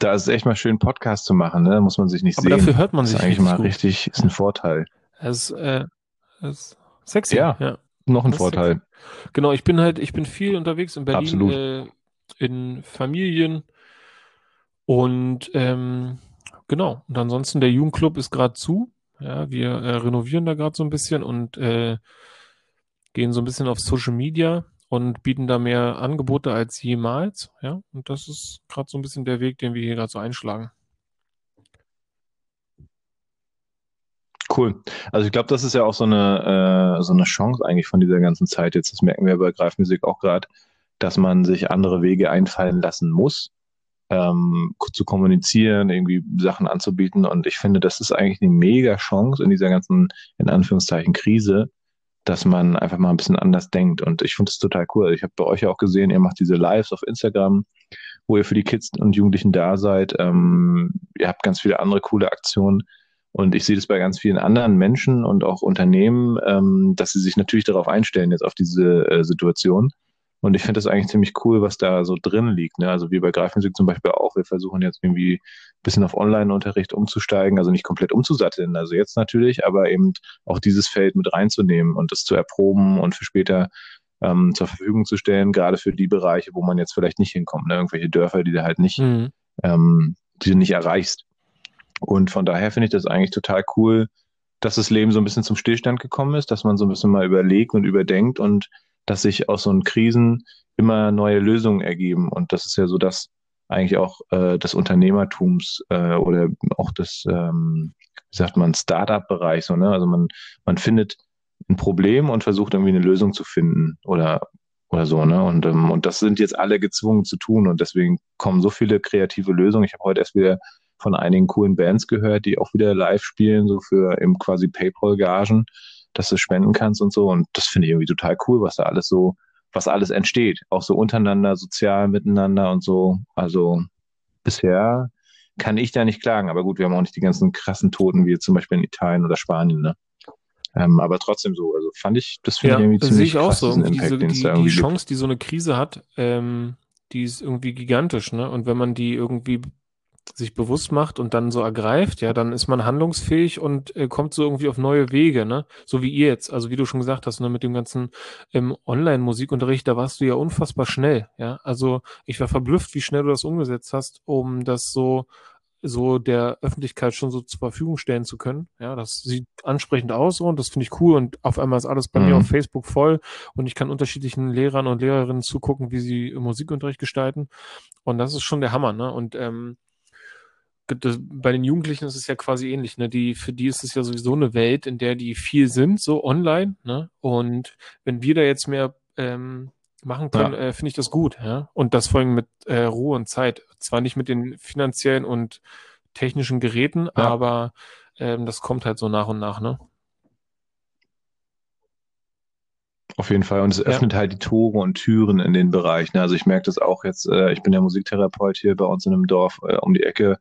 [SPEAKER 1] Da ist es echt mal schön, Podcast zu machen, ne? Muss man sich nicht
[SPEAKER 2] aber
[SPEAKER 1] sehen.
[SPEAKER 2] dafür hört man
[SPEAKER 1] Das ist
[SPEAKER 2] sich
[SPEAKER 1] eigentlich mal
[SPEAKER 2] gut.
[SPEAKER 1] richtig, ist ein Vorteil.
[SPEAKER 2] Es, äh, es ist sexy,
[SPEAKER 1] Ja.
[SPEAKER 2] ja.
[SPEAKER 1] Noch ein Vorteil.
[SPEAKER 2] Genau, ich bin halt, ich bin viel unterwegs in Berlin, äh, in Familien und ähm, genau. Und ansonsten der Jugendclub ist gerade zu. Ja, wir äh, renovieren da gerade so ein bisschen und äh, gehen so ein bisschen auf Social Media und bieten da mehr Angebote als jemals. Ja, und das ist gerade so ein bisschen der Weg, den wir hier gerade so einschlagen.
[SPEAKER 1] Cool. Also ich glaube, das ist ja auch so eine, äh, so eine Chance eigentlich von dieser ganzen Zeit jetzt. Das merken wir bei Greifmusik auch gerade, dass man sich andere Wege einfallen lassen muss, ähm, zu kommunizieren, irgendwie Sachen anzubieten. Und ich finde, das ist eigentlich eine mega Chance in dieser ganzen, in Anführungszeichen, Krise, dass man einfach mal ein bisschen anders denkt. Und ich finde das total cool. Ich habe bei euch ja auch gesehen, ihr macht diese Lives auf Instagram, wo ihr für die Kids und Jugendlichen da seid. Ähm, ihr habt ganz viele andere coole Aktionen. Und ich sehe das bei ganz vielen anderen Menschen und auch Unternehmen, ähm, dass sie sich natürlich darauf einstellen, jetzt auf diese äh, Situation. Und ich finde das eigentlich ziemlich cool, was da so drin liegt. Ne? Also wir bei Greifmusik zum Beispiel auch. Wir versuchen jetzt irgendwie ein bisschen auf Online-Unterricht umzusteigen, also nicht komplett umzusatteln, also jetzt natürlich, aber eben auch dieses Feld mit reinzunehmen und das zu erproben und für später ähm, zur Verfügung zu stellen, gerade für die Bereiche, wo man jetzt vielleicht nicht hinkommt. Ne? Irgendwelche Dörfer, die du halt nicht,
[SPEAKER 2] Mhm.
[SPEAKER 1] ähm, die du nicht erreichst. Und von daher finde ich das eigentlich total cool, dass das Leben so ein bisschen zum Stillstand gekommen ist, dass man so ein bisschen mal überlegt und überdenkt und dass sich aus so einen Krisen immer neue Lösungen ergeben. Und das ist ja so das eigentlich auch äh, des Unternehmertums äh, oder auch des, ähm, wie sagt man, Startup-Bereich. So, ne? Also man, man findet ein Problem und versucht irgendwie eine Lösung zu finden oder, oder so. Ne? Und, ähm, und das sind jetzt alle gezwungen zu tun. Und deswegen kommen so viele kreative Lösungen. Ich habe heute erst wieder von einigen coolen Bands gehört, die auch wieder live spielen, so für eben quasi PayPal-Gagen, dass du spenden kannst und so. Und das finde ich irgendwie total cool, was da alles so, was alles entsteht. Auch so untereinander, sozial miteinander und so. Also bisher kann ich da nicht klagen. Aber gut, wir haben auch nicht die ganzen krassen Toten wie zum Beispiel in Italien oder Spanien, ne? Ähm, aber trotzdem so, also fand ich, das finde
[SPEAKER 2] Ja,
[SPEAKER 1] ich irgendwie
[SPEAKER 2] das
[SPEAKER 1] ziemlich
[SPEAKER 2] sehe ich auch so.
[SPEAKER 1] Impact,
[SPEAKER 2] diese, die,
[SPEAKER 1] da
[SPEAKER 2] die
[SPEAKER 1] irgendwie gibt.
[SPEAKER 2] Chance, die so eine Krise hat, ähm, die ist irgendwie gigantisch, ne? Und wenn man die irgendwie sich bewusst macht und dann so ergreift, ja, dann ist man handlungsfähig und äh, kommt so irgendwie auf neue Wege, ne? So wie ihr jetzt, also wie du schon gesagt hast, ne, mit dem ganzen ähm, Online-Musikunterricht, da warst du ja unfassbar schnell, ja. Also ich war verblüfft, wie schnell du das umgesetzt hast, um das so so der Öffentlichkeit schon so zur Verfügung stellen zu können. Ja, das sieht ansprechend aus und das finde ich cool und auf einmal ist alles bei mir
[SPEAKER 1] Mhm.
[SPEAKER 2] auf Facebook voll und ich kann unterschiedlichen Lehrern und Lehrerinnen zugucken, wie sie Musikunterricht gestalten und das ist schon der Hammer, ne? Und ähm, das, bei den Jugendlichen ist es ja quasi ähnlich, ne? Die, für die ist es ja sowieso eine Welt, in der die viel sind, so online, ne? Und wenn wir da jetzt mehr ähm, machen können, ja. äh, finde ich das gut, ja. Und das vor allem mit äh, Ruhe und Zeit. Zwar nicht mit den finanziellen und technischen Geräten, ja. aber ähm, das kommt halt so nach und nach, ne?
[SPEAKER 1] Auf jeden Fall. Und es öffnet ja. halt die Tore und Türen in den Bereich. Ne? Also ich merke das auch jetzt, äh, ich bin ja Musiktherapeut hier bei uns in einem Dorf äh, um die Ecke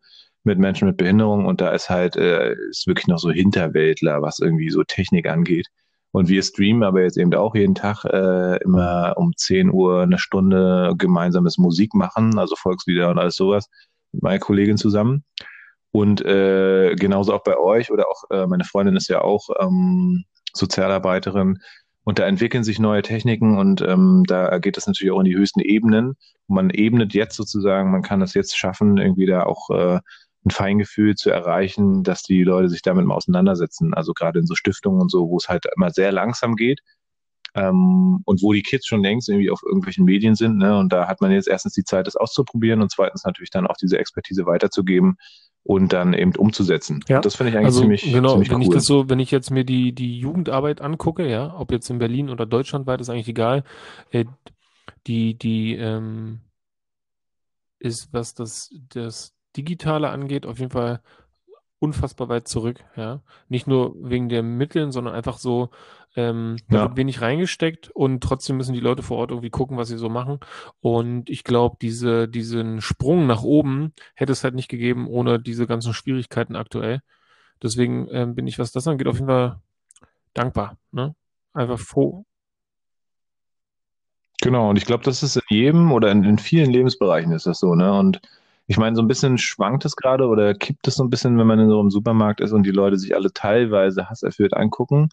[SPEAKER 1] mit Menschen mit Behinderung und da ist halt, äh, ist wirklich noch so Hinterwäldler, was irgendwie so Technik angeht. Und wir streamen aber jetzt eben auch jeden Tag äh, immer um 10 Uhr eine Stunde gemeinsames Musik machen, also Volkslieder und alles sowas, mit meiner Kollegin zusammen. Und äh, genauso auch bei euch oder auch äh, meine Freundin ist ja auch ähm, Sozialarbeiterin. Und da entwickeln sich neue Techniken und ähm, da geht es natürlich auch in die höchsten Ebenen. Und man ebnet jetzt sozusagen, man kann es jetzt schaffen, irgendwie da auch äh, ein Feingefühl zu erreichen, dass die Leute sich damit mal auseinandersetzen. Also gerade in so Stiftungen und so, wo es halt immer sehr langsam geht. Ähm, und wo die Kids schon längst irgendwie auf irgendwelchen Medien sind. Ne? Und da hat man jetzt erstens die Zeit, das auszuprobieren und zweitens natürlich dann auch diese Expertise weiterzugeben, und dann eben umzusetzen.
[SPEAKER 2] Ja.
[SPEAKER 1] das finde ich
[SPEAKER 2] eigentlich also, ziemlich, genau, ziemlich wenn cool. ich das so, wenn ich jetzt mir die, die Jugendarbeit angucke, ja, ob jetzt in Berlin oder deutschlandweit, ist eigentlich egal. Äh, die, die ähm, ist, was das, das Digitale angeht, auf jeden Fall unfassbar weit zurück, ja. Nicht nur wegen der Mitteln, sondern einfach so, ähm, da ja. wird wenig reingesteckt und trotzdem müssen die Leute vor Ort irgendwie gucken, was sie so machen. Und ich glaube, diese, diesen Sprung nach oben hätte es halt nicht gegeben ohne diese ganzen Schwierigkeiten aktuell. Deswegen ähm, bin ich, was das angeht, auf jeden Fall dankbar. Ne? Einfach froh.
[SPEAKER 1] Genau, und ich glaube, das ist in jedem oder in, in vielen Lebensbereichen ist das so, ne? Und ich meine, so ein bisschen schwankt es gerade oder kippt es so ein bisschen, wenn man in so einem Supermarkt ist und die Leute sich alle teilweise hasserfüllt angucken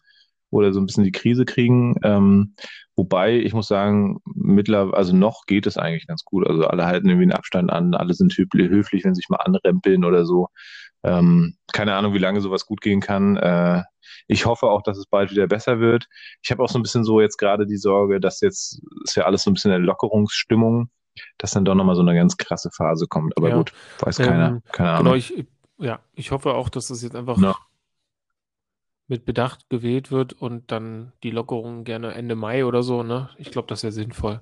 [SPEAKER 1] oder so ein bisschen die Krise kriegen. Ähm, wobei, ich muss sagen, mittlerweile, also noch geht es eigentlich ganz gut. Also alle halten irgendwie einen Abstand an, alle sind höflich, wenn sie sich mal anrempeln oder so. Ähm, keine Ahnung, wie lange sowas gut gehen kann. Äh, ich hoffe auch, dass es bald wieder besser wird. Ich habe auch so ein bisschen so jetzt gerade die Sorge, dass jetzt ist ja alles so ein bisschen eine Lockerungsstimmung, dass dann doch nochmal so eine ganz krasse Phase kommt. Aber ja, gut, weiß keiner. Ähm, keine Ahnung. Genau,
[SPEAKER 2] ich, ja, ich hoffe auch, dass das jetzt einfach no mit Bedacht gewählt wird und dann die Lockerung gerne Ende Mai oder so, ne? Ich glaube, das wäre sinnvoll.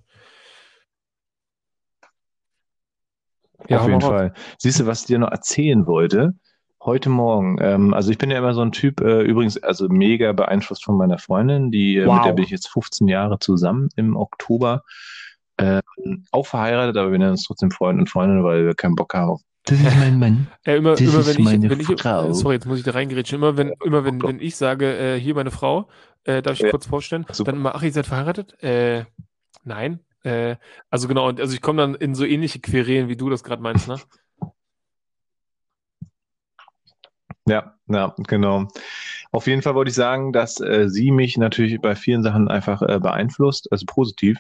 [SPEAKER 1] Ja, Auf jeden Fall. Siehst du, was ich dir noch erzählen wollte? Heute Morgen, ähm, also ich bin ja immer so ein Typ, äh, übrigens, also mega beeinflusst von meiner Freundin, die, äh, mit der bin ich jetzt 15 Jahre zusammen im Oktober. Äh, auch verheiratet, aber wir nennen uns trotzdem Freund und Freundin, weil wir keinen Bock haben
[SPEAKER 2] das ist mein Mann. Ja, immer, das immer ist wenn meine ich, wenn Frau. Ich, sorry, jetzt muss ich da reingerätschen. Immer wenn, immer wenn, wenn ich sage, äh, hier meine Frau, äh, darf ich ja. kurz vorstellen, Super. dann immer, ach, ihr seid verheiratet? Äh, nein. Äh, also genau, also ich komme dann in so ähnliche Querelen, wie du das gerade meinst, ne?
[SPEAKER 1] Ja, ja, genau. Auf jeden Fall wollte ich sagen, dass äh, sie mich natürlich bei vielen Sachen einfach äh, beeinflusst, also positiv.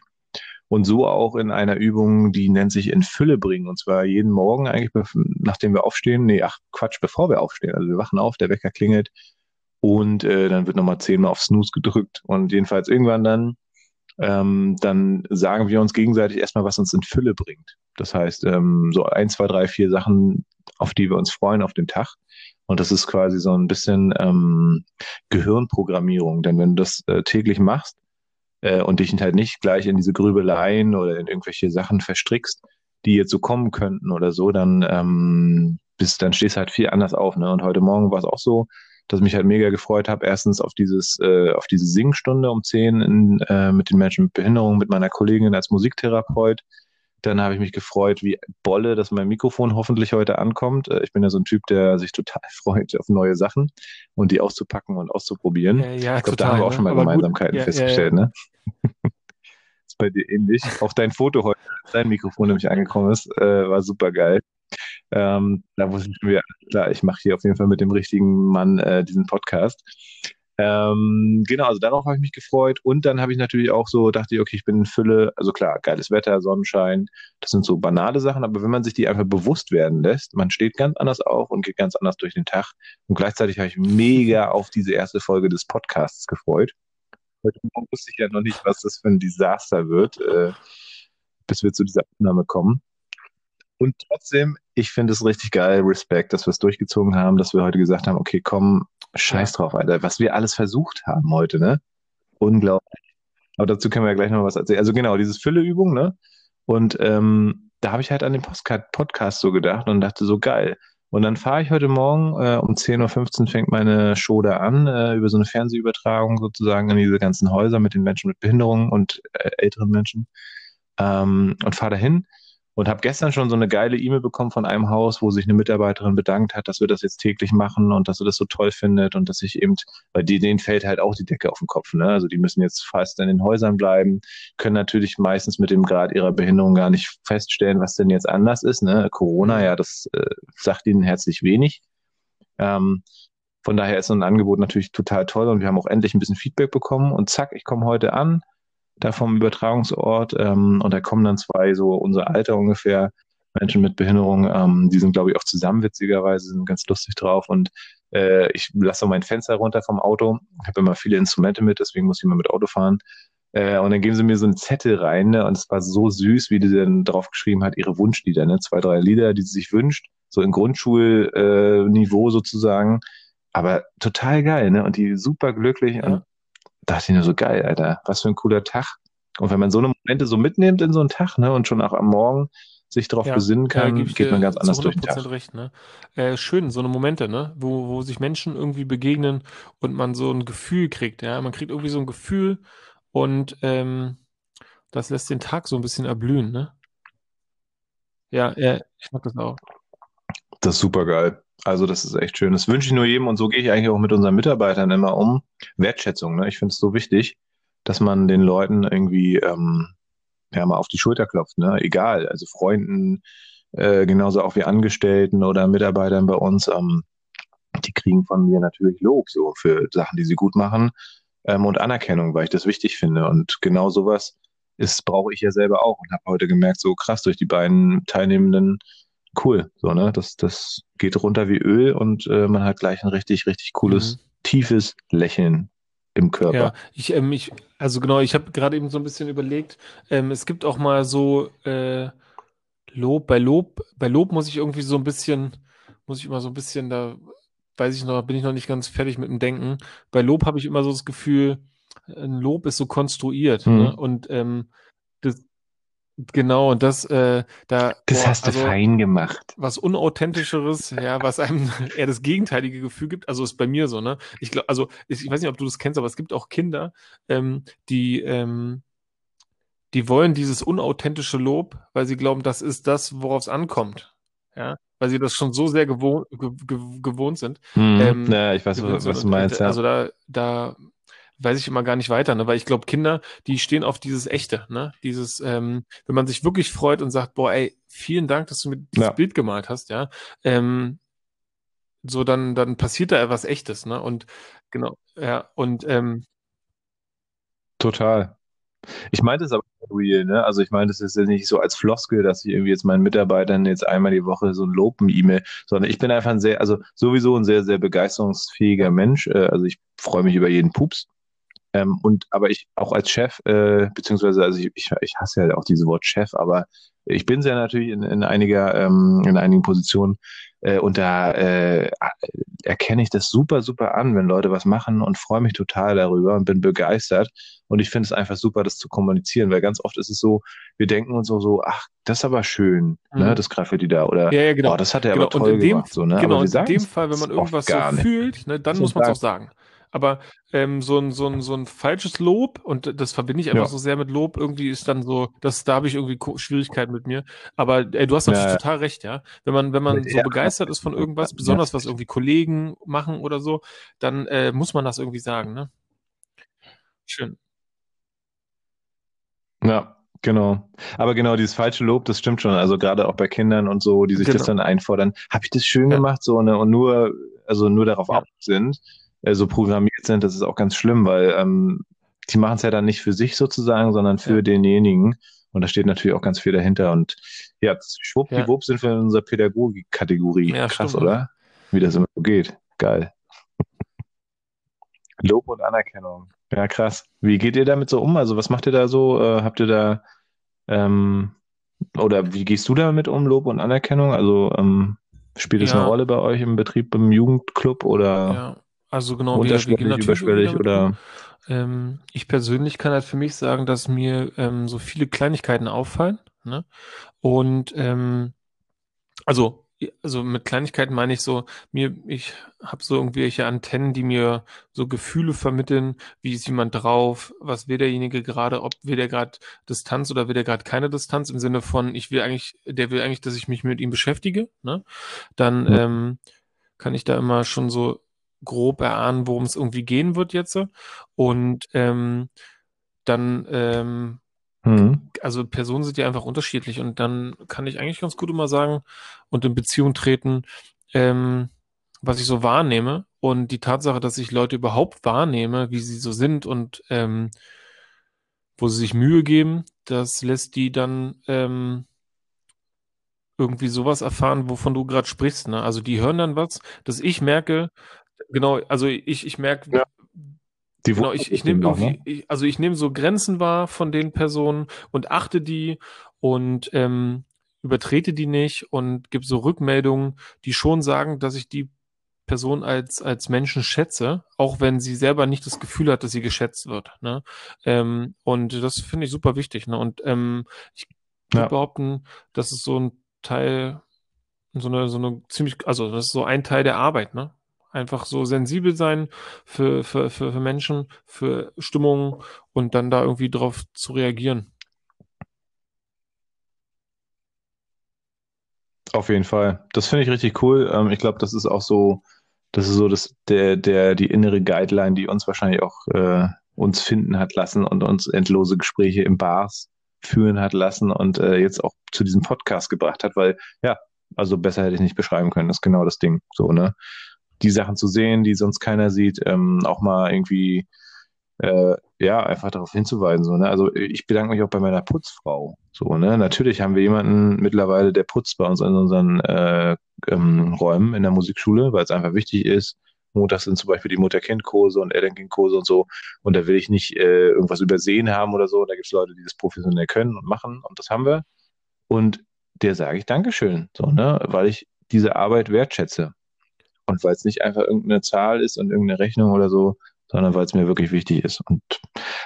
[SPEAKER 1] Und so auch in einer Übung, die nennt sich in Fülle bringen. Und zwar jeden Morgen eigentlich, nachdem wir aufstehen. Nee, ach Quatsch, bevor wir aufstehen. Also wir wachen auf, der Wecker klingelt und äh, dann wird nochmal zehnmal auf Snooze gedrückt. Und jedenfalls irgendwann dann, ähm, dann sagen wir uns gegenseitig erstmal, was uns in Fülle bringt. Das heißt, ähm, so ein, zwei, drei, vier Sachen, auf die wir uns freuen auf den Tag. Und das ist quasi so ein bisschen ähm, Gehirnprogrammierung. Denn wenn du das äh, täglich machst, äh, und dich halt nicht gleich in diese Grübeleien oder in irgendwelche Sachen verstrickst, die jetzt so kommen könnten oder so, dann ähm, bist, dann stehst du halt viel anders auf. Ne? Und heute Morgen war es auch so, dass ich mich halt mega gefreut habe, erstens auf dieses, äh, auf diese Singstunde um 10 in, äh, mit den Menschen mit Behinderung, mit meiner Kollegin als Musiktherapeut, dann habe ich mich gefreut, wie Bolle, dass mein Mikrofon hoffentlich heute ankommt. Äh, ich bin ja so ein Typ, der sich total freut auf neue Sachen und die auszupacken und auszuprobieren.
[SPEAKER 2] Ja, ja
[SPEAKER 1] ich glaube, da haben wir auch ne? schon mal Gemeinsamkeiten ja, festgestellt, ja, ne? ist bei dir ähnlich. Auch dein Foto heute, dein Mikrofon nämlich angekommen ist, äh, war super geil. Ähm, da wusste ich mir, klar, ich mache hier auf jeden Fall mit dem richtigen Mann äh, diesen Podcast. Ähm, genau, also darauf habe ich mich gefreut. Und dann habe ich natürlich auch so, dachte ich, okay, ich bin in Fülle, also klar, geiles Wetter, Sonnenschein, das sind so banale Sachen, aber wenn man sich die einfach bewusst werden lässt, man steht ganz anders auf und geht ganz anders durch den Tag. Und gleichzeitig habe ich mega auf diese erste Folge des Podcasts gefreut. Heute Morgen wusste ich ja noch nicht, was das für ein Desaster wird, äh, bis wir zu dieser Aufnahme kommen. Und trotzdem, ich finde es richtig geil, Respekt, dass wir es durchgezogen haben, dass wir heute gesagt haben, okay, komm, scheiß drauf, Alter, was wir alles versucht haben heute, ne? Unglaublich. Aber dazu können wir ja gleich noch was erzählen. Also genau, dieses Fülleübung, ne? Und ähm, da habe ich halt an den Podcast so gedacht und dachte so, geil. Und dann fahre ich heute Morgen, äh, um 10.15 Uhr fängt meine Show da an, äh, über so eine Fernsehübertragung sozusagen in diese ganzen Häuser mit den Menschen mit Behinderungen und äh, älteren Menschen. Ähm, und fahre dahin und habe gestern schon so eine geile E-Mail bekommen von einem Haus, wo sich eine Mitarbeiterin bedankt hat, dass wir das jetzt täglich machen und dass sie das so toll findet und dass ich eben, weil denen fällt halt auch die Decke auf den Kopf, ne? Also die müssen jetzt fast in den Häusern bleiben, können natürlich meistens mit dem Grad ihrer Behinderung gar nicht feststellen, was denn jetzt anders ist, ne? Corona, ja, das äh, sagt ihnen herzlich wenig. Ähm, von daher ist so ein Angebot natürlich total toll und wir haben auch endlich ein bisschen Feedback bekommen und zack, ich komme heute an, da vom Übertragungsort ähm, und da kommen dann zwei so unser Alter ungefähr Menschen mit Behinderung, ähm, die sind glaube ich auch zusammen witzigerweise, sind ganz lustig drauf und äh, ich lasse mein Fenster runter vom Auto, habe immer viele Instrumente mit, deswegen muss ich immer mit Auto fahren äh, und dann geben sie mir so einen Zettel rein ne, und es war so süß, wie die dann drauf geschrieben hat, ihre Wunschlieder, ne, zwei, drei Lieder, die sie sich wünscht, so im Grundschulniveau äh, sozusagen, aber total geil, ne? Und die super glücklich
[SPEAKER 2] Ja.
[SPEAKER 1] und dachte ich nur so geil, Alter, was für ein cooler Tag. Und wenn man so eine Momente so mitnimmt in so einen Tag, ne, und schon auch am Morgen sich darauf
[SPEAKER 2] Ja,
[SPEAKER 1] besinnen
[SPEAKER 2] ja,
[SPEAKER 1] kann,
[SPEAKER 2] ich
[SPEAKER 1] geht man ganz anders durch den
[SPEAKER 2] 100%
[SPEAKER 1] Tag.
[SPEAKER 2] recht, ne? Äh, schön, so eine Momente, ne? Wo, wo sich Menschen irgendwie begegnen und man so ein Gefühl kriegt, ja? Man kriegt irgendwie so ein Gefühl und ähm, das lässt den Tag so ein bisschen erblühen, ne? Ja, ja, ich mag das auch.
[SPEAKER 1] Das ist super geil. Also das ist echt schön. Das wünsche ich nur jedem und so gehe ich eigentlich auch mit unseren Mitarbeitern immer um. Wertschätzung, ne? Ich finde es so wichtig, dass man den Leuten irgendwie ähm, ja mal auf die Schulter klopft, ne? Egal, also Freunden, äh, genauso auch wie Angestellten oder Mitarbeitern bei uns, ähm, die kriegen von mir natürlich Lob so für Sachen, die sie gut machen ähm, und Anerkennung, weil ich das wichtig finde. Und genau sowas ist, brauche ich ja selber auch und habe heute gemerkt, so krass durch die beiden Teilnehmenden, cool, so, ne? Das, das geht runter wie Öl und äh, man hat gleich ein richtig, richtig cooles,
[SPEAKER 2] Mhm.
[SPEAKER 1] tiefes Lächeln im Körper.
[SPEAKER 2] Ja, ich, ähm, ich, also genau, ich habe gerade eben so ein bisschen überlegt, ähm, es gibt auch mal so äh, Lob, bei Lob, bei Lob muss ich irgendwie so ein bisschen, muss ich immer so ein bisschen, da weiß ich noch, bin ich noch nicht ganz fertig mit dem Denken. Bei Lob habe ich immer so das Gefühl, ein Lob ist so konstruiert,
[SPEAKER 1] Mhm.
[SPEAKER 2] ne? Und ähm, das, genau, und das, äh, da,
[SPEAKER 1] Das
[SPEAKER 2] boah,
[SPEAKER 1] hast du
[SPEAKER 2] also
[SPEAKER 1] fein gemacht.
[SPEAKER 2] was unauthentischeres, ja, was einem eher das gegenteilige Gefühl gibt. Also ist bei mir so, ne? Ich glaube, also ich, ich weiß nicht, ob du das kennst, aber es gibt auch Kinder, ähm, die, ähm, die wollen dieses unauthentische Lob, weil sie glauben, das ist das, worauf es ankommt. Ja, weil sie das schon so sehr gewohnt, ge, ge, gewohnt sind.
[SPEAKER 1] Mhm.
[SPEAKER 2] Ähm,
[SPEAKER 1] ja, ich weiß, was, was du meinst, ja.
[SPEAKER 2] Also da, da weiß ich immer gar nicht weiter, ne? Weil ich glaube, Kinder, die stehen auf dieses Echte, ne? Dieses, ähm, wenn man sich wirklich freut und sagt, boah, ey, vielen Dank, dass du mir dieses
[SPEAKER 1] Ja.
[SPEAKER 2] Bild gemalt hast, ja. Ähm, so, dann, dann passiert da etwas Echtes, ne? Und genau, ja, und ähm,
[SPEAKER 1] Total. Ich meinte es aber real, ne? Also ich meinte es jetzt nicht so als Floskel, dass ich irgendwie jetzt meinen Mitarbeitern jetzt einmal die Woche so ein Lob-E-Mail, sondern ich bin einfach ein sehr, also sowieso ein sehr, sehr begeisterungsfähiger Mensch. Äh, also ich freue mich über jeden Pups. Ähm, und aber ich auch als Chef, äh, beziehungsweise, also ich, ich, ich hasse ja auch dieses Wort Chef, aber ich bin sehr natürlich in, in einiger, ähm, in einigen Positionen äh, und da äh, erkenne ich das super, super an, wenn Leute was machen und freue mich total darüber und bin begeistert. Und ich finde es einfach super, das zu kommunizieren, weil ganz oft ist es so, wir denken uns so, so ach, das ist aber schön, ne,
[SPEAKER 2] Mhm.
[SPEAKER 1] das Graffiti da oder
[SPEAKER 2] ja, ja, genau.
[SPEAKER 1] oh, das hat er
[SPEAKER 2] Genau,
[SPEAKER 1] aber toll
[SPEAKER 2] in dem,
[SPEAKER 1] gemacht, so, ne?
[SPEAKER 2] genau,
[SPEAKER 1] Aber
[SPEAKER 2] in dem Fall, wenn man irgendwas so fühlt, ne, dann muss man es auch
[SPEAKER 1] sagen.
[SPEAKER 2] Aber ähm, so ein, so, ein, so ein falsches Lob, und das verbinde ich einfach
[SPEAKER 1] Ja.
[SPEAKER 2] so sehr mit Lob, irgendwie ist dann so, das, da habe ich irgendwie Schwierigkeiten mit mir. Aber ey, du hast
[SPEAKER 1] Ja,
[SPEAKER 2] natürlich
[SPEAKER 1] ja.
[SPEAKER 2] total recht, ja. Wenn man, wenn man so
[SPEAKER 1] Ehr-
[SPEAKER 2] begeistert ist von irgendwas,
[SPEAKER 1] Ja.
[SPEAKER 2] besonders was irgendwie Kollegen machen oder so, dann äh, muss man das irgendwie sagen, ne? Schön.
[SPEAKER 1] Ja, genau. Aber genau, dieses falsche Lob, das stimmt schon. Also gerade auch bei Kindern und so, die sich das
[SPEAKER 2] Genau.
[SPEAKER 1] dann einfordern, habe ich das schön
[SPEAKER 2] Ja.
[SPEAKER 1] gemacht, so, ne? Und nur, also nur darauf
[SPEAKER 2] Ja.
[SPEAKER 1] aus sind, äh, so programmiert sind, das ist auch ganz schlimm, weil ähm, die machen es ja dann nicht für sich sozusagen, sondern für
[SPEAKER 2] Ja.
[SPEAKER 1] denjenigen. Und da steht natürlich auch ganz viel dahinter. Und ja, schwuppdiwupp sind wir in unserer Pädagogik-Kategorie.
[SPEAKER 2] Ja,
[SPEAKER 1] Krass,
[SPEAKER 2] stimmt,
[SPEAKER 1] oder? Wie das immer so geht. Geil. Lob und Anerkennung. Ja, krass. Wie geht ihr damit so um? Also was macht ihr da so? Äh, habt ihr da ähm, oder wie gehst du damit um, Lob und Anerkennung? Also ähm, spielt es
[SPEAKER 2] Ja.
[SPEAKER 1] eine Rolle bei euch im Betrieb, im Jugendclub oder
[SPEAKER 2] Ja, also genau, wir, wir
[SPEAKER 1] unterschwellig,
[SPEAKER 2] gehen natürlich
[SPEAKER 1] überschwellig oder
[SPEAKER 2] Ähm, ich persönlich kann halt für mich sagen, dass mir ähm, so viele Kleinigkeiten auffallen. Ne? Und ähm, also, also mit Kleinigkeiten meine ich so, mir, ich habe so irgendwelche Antennen, die mir so Gefühle vermitteln, wie ist jemand drauf, was will derjenige gerade, ob will der gerade Distanz oder will der gerade keine Distanz im Sinne von, ich will eigentlich, der will eigentlich, dass ich mich mit ihm beschäftige. Ne? Dann ähm, kann ich da immer schon so grob erahnen, worum es irgendwie gehen wird jetzt. Und ähm, dann, ähm,
[SPEAKER 1] hm.
[SPEAKER 2] also Personen sind ja einfach unterschiedlich und dann kann ich eigentlich ganz gut immer sagen und in Beziehung treten, ähm, was ich so wahrnehme und die Tatsache, dass ich Leute überhaupt wahrnehme, wie sie so sind und ähm, wo sie sich Mühe geben, das lässt die dann ähm, irgendwie sowas erfahren, wovon du gerade sprichst. Ne? Also die hören dann was, dass ich merke, genau, also ich, ich merke,
[SPEAKER 1] Ja. Die
[SPEAKER 2] Genau, ich, ich nehme
[SPEAKER 1] ne?
[SPEAKER 2] ich, also ich nehme so Grenzen wahr von den Personen und achte die und ähm, übertrete die nicht und gebe so Rückmeldungen, die schon sagen, dass ich die Person als, als Menschen schätze, auch wenn sie selber nicht das Gefühl hat, dass sie geschätzt wird. Ne? Ähm, und das finde ich super wichtig. Ne? Und ähm, ich würde
[SPEAKER 1] Ja.
[SPEAKER 2] behaupten, das ist so ein Teil, so eine, so eine ziemlich, also das ist so ein Teil der Arbeit, ne? Einfach so sensibel sein für, für, für, für Menschen, für Stimmungen und dann da irgendwie drauf zu reagieren.
[SPEAKER 1] Auf jeden Fall. Das finde ich richtig cool. Ähm, ich glaube, das ist auch so, das ist so das, der, der, die innere Guideline, die uns wahrscheinlich auch äh, uns finden hat lassen und uns endlose Gespräche im Bars führen hat lassen und äh, jetzt auch zu diesem Podcast gebracht hat, weil ja, also besser hätte ich nicht beschreiben können. Das ist genau das Ding. So, ne? Die Sachen zu sehen, die sonst keiner sieht, ähm, auch mal irgendwie äh, ja, einfach darauf hinzuweisen. So, ne? Also ich bedanke mich auch bei meiner Putzfrau. So, ne? Natürlich haben wir jemanden mittlerweile, der putzt bei uns in unseren äh, ähm, Räumen in der Musikschule, weil es einfach wichtig ist. Montags sind zum Beispiel die Mutter-Kind-Kurse und Elternkind-Kurse und so. Und da will ich nicht äh, irgendwas übersehen haben oder so. Da gibt es Leute, die das professionell können und machen. Und das haben wir. Und der sage ich Dankeschön, so, ne? Weil ich diese Arbeit wertschätze. Und weil es nicht einfach irgendeine Zahl ist und irgendeine Rechnung oder so, sondern weil es mir wirklich wichtig ist. Und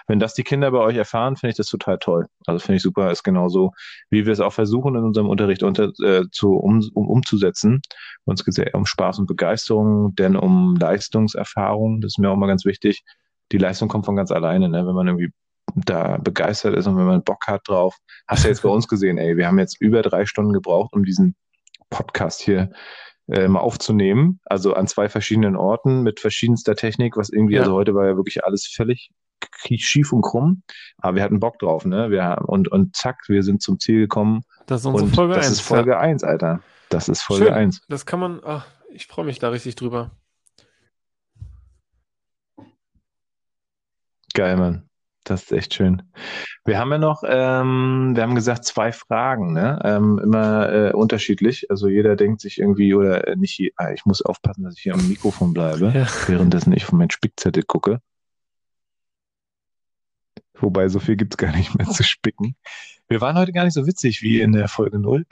[SPEAKER 1] wenn das die Kinder bei euch erfahren, finde ich das total toll. Also finde ich super, ist genauso, wie wir es auch versuchen in unserem Unterricht unter, äh, zu, um, um, umzusetzen. Uns geht es ja um Spaß und Begeisterung, denn um Leistungserfahrung, das ist mir auch mal ganz wichtig. Die Leistung kommt von ganz alleine, ne? wenn man irgendwie da begeistert ist und wenn man Bock hat drauf. Hast du ja jetzt bei uns gesehen, ey, wir haben jetzt über drei Stunden gebraucht, um diesen Podcast hier äh, mal aufzunehmen. Also an zwei verschiedenen Orten mit verschiedenster Technik, was irgendwie,
[SPEAKER 2] Ja.
[SPEAKER 1] also heute war ja wirklich alles völlig schief und krumm. Aber wir hatten Bock drauf, ne? Wir haben, und, und zack, wir sind zum Ziel gekommen.
[SPEAKER 2] Das ist unsere Folge
[SPEAKER 1] das
[SPEAKER 2] 1.
[SPEAKER 1] ist Folge 1, Alter. Das ist Folge
[SPEAKER 2] Schön.
[SPEAKER 1] 1.
[SPEAKER 2] Das kann man, ach, ich freue mich da richtig drüber.
[SPEAKER 1] Geil, Mann. Das ist echt schön. Wir haben ja noch, ähm, wir haben gesagt, zwei Fragen, ne? Ähm, immer äh, unterschiedlich. Also jeder denkt sich irgendwie, oder äh, nicht, ah, ich muss aufpassen, dass ich hier am Mikrofon bleibe,
[SPEAKER 2] Ja.
[SPEAKER 1] währenddessen ich von meinem Spickzettel gucke. Wobei, so viel gibt's gar nicht mehr zu spicken. Wir waren heute gar nicht so witzig wie in der Folge 0.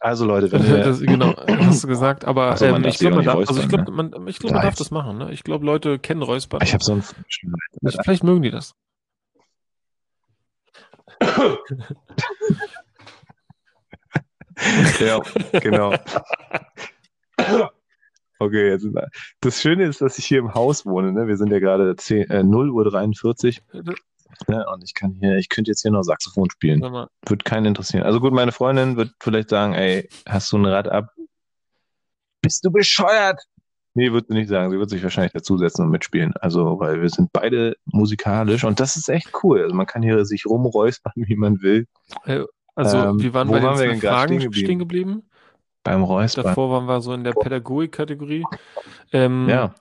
[SPEAKER 1] Also Leute, wenn ihr,
[SPEAKER 2] Das, genau, hast du gesagt, aber
[SPEAKER 1] Ach so, man
[SPEAKER 2] ähm, ich glaube, man darf, also ich
[SPEAKER 1] räuspern,
[SPEAKER 2] glaube, man, ich glaube, man darf das machen. Ne? Ich glaube, Leute kennen Räuspern.
[SPEAKER 1] ich habe so ein
[SPEAKER 2] Vielleicht- Vielleicht mögen die das.
[SPEAKER 1] Ja, genau. Okay, jetzt, das Schöne ist, dass ich hier im Haus wohne. Ne? Wir sind ja gerade 10, äh, 0 Uhr 43 ne? und ich kann hier, ich könnte jetzt hier noch Saxophon spielen. Wird keinen interessieren. Also gut, meine Freundin wird vielleicht sagen, ey, hast du ein Rad ab? Bist du bescheuert? Nee, wird sie nicht sagen. Sie wird sich wahrscheinlich dazusetzen und mitspielen. Also, weil wir sind beide musikalisch und das ist echt cool. Also man kann hier sich rumräuspern, wie man will.
[SPEAKER 2] äh, also
[SPEAKER 1] Ähm,
[SPEAKER 2] wir waren
[SPEAKER 1] wo
[SPEAKER 2] bei den
[SPEAKER 1] waren wir denn
[SPEAKER 2] Fragen
[SPEAKER 1] stehen
[SPEAKER 2] stehen
[SPEAKER 1] geblieben?
[SPEAKER 2] geblieben.
[SPEAKER 1] Beim Räuspern.
[SPEAKER 2] Davor waren wir so in der Pädagogik-Kategorie. Ähm,
[SPEAKER 1] Ja,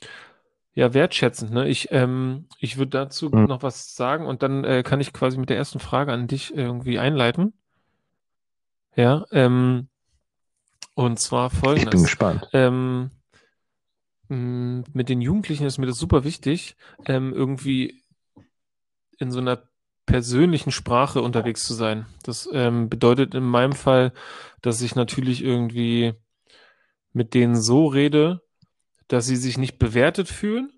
[SPEAKER 2] Ja, wertschätzend. Ne? Ich, ähm, ich würde dazu
[SPEAKER 1] Mhm.
[SPEAKER 2] noch was sagen und dann äh, kann ich quasi mit der ersten Frage an dich irgendwie einleiten. Ja, ähm, und zwar
[SPEAKER 1] ich bin
[SPEAKER 2] folgendes.
[SPEAKER 1] gespannt.
[SPEAKER 2] Ähm, mit den Jugendlichen ist mir das super wichtig, ähm, irgendwie in so einer persönlichen Sprache unterwegs zu sein. Das ähm, bedeutet in meinem Fall, dass ich natürlich irgendwie mit denen so rede, dass sie sich nicht bewertet fühlen,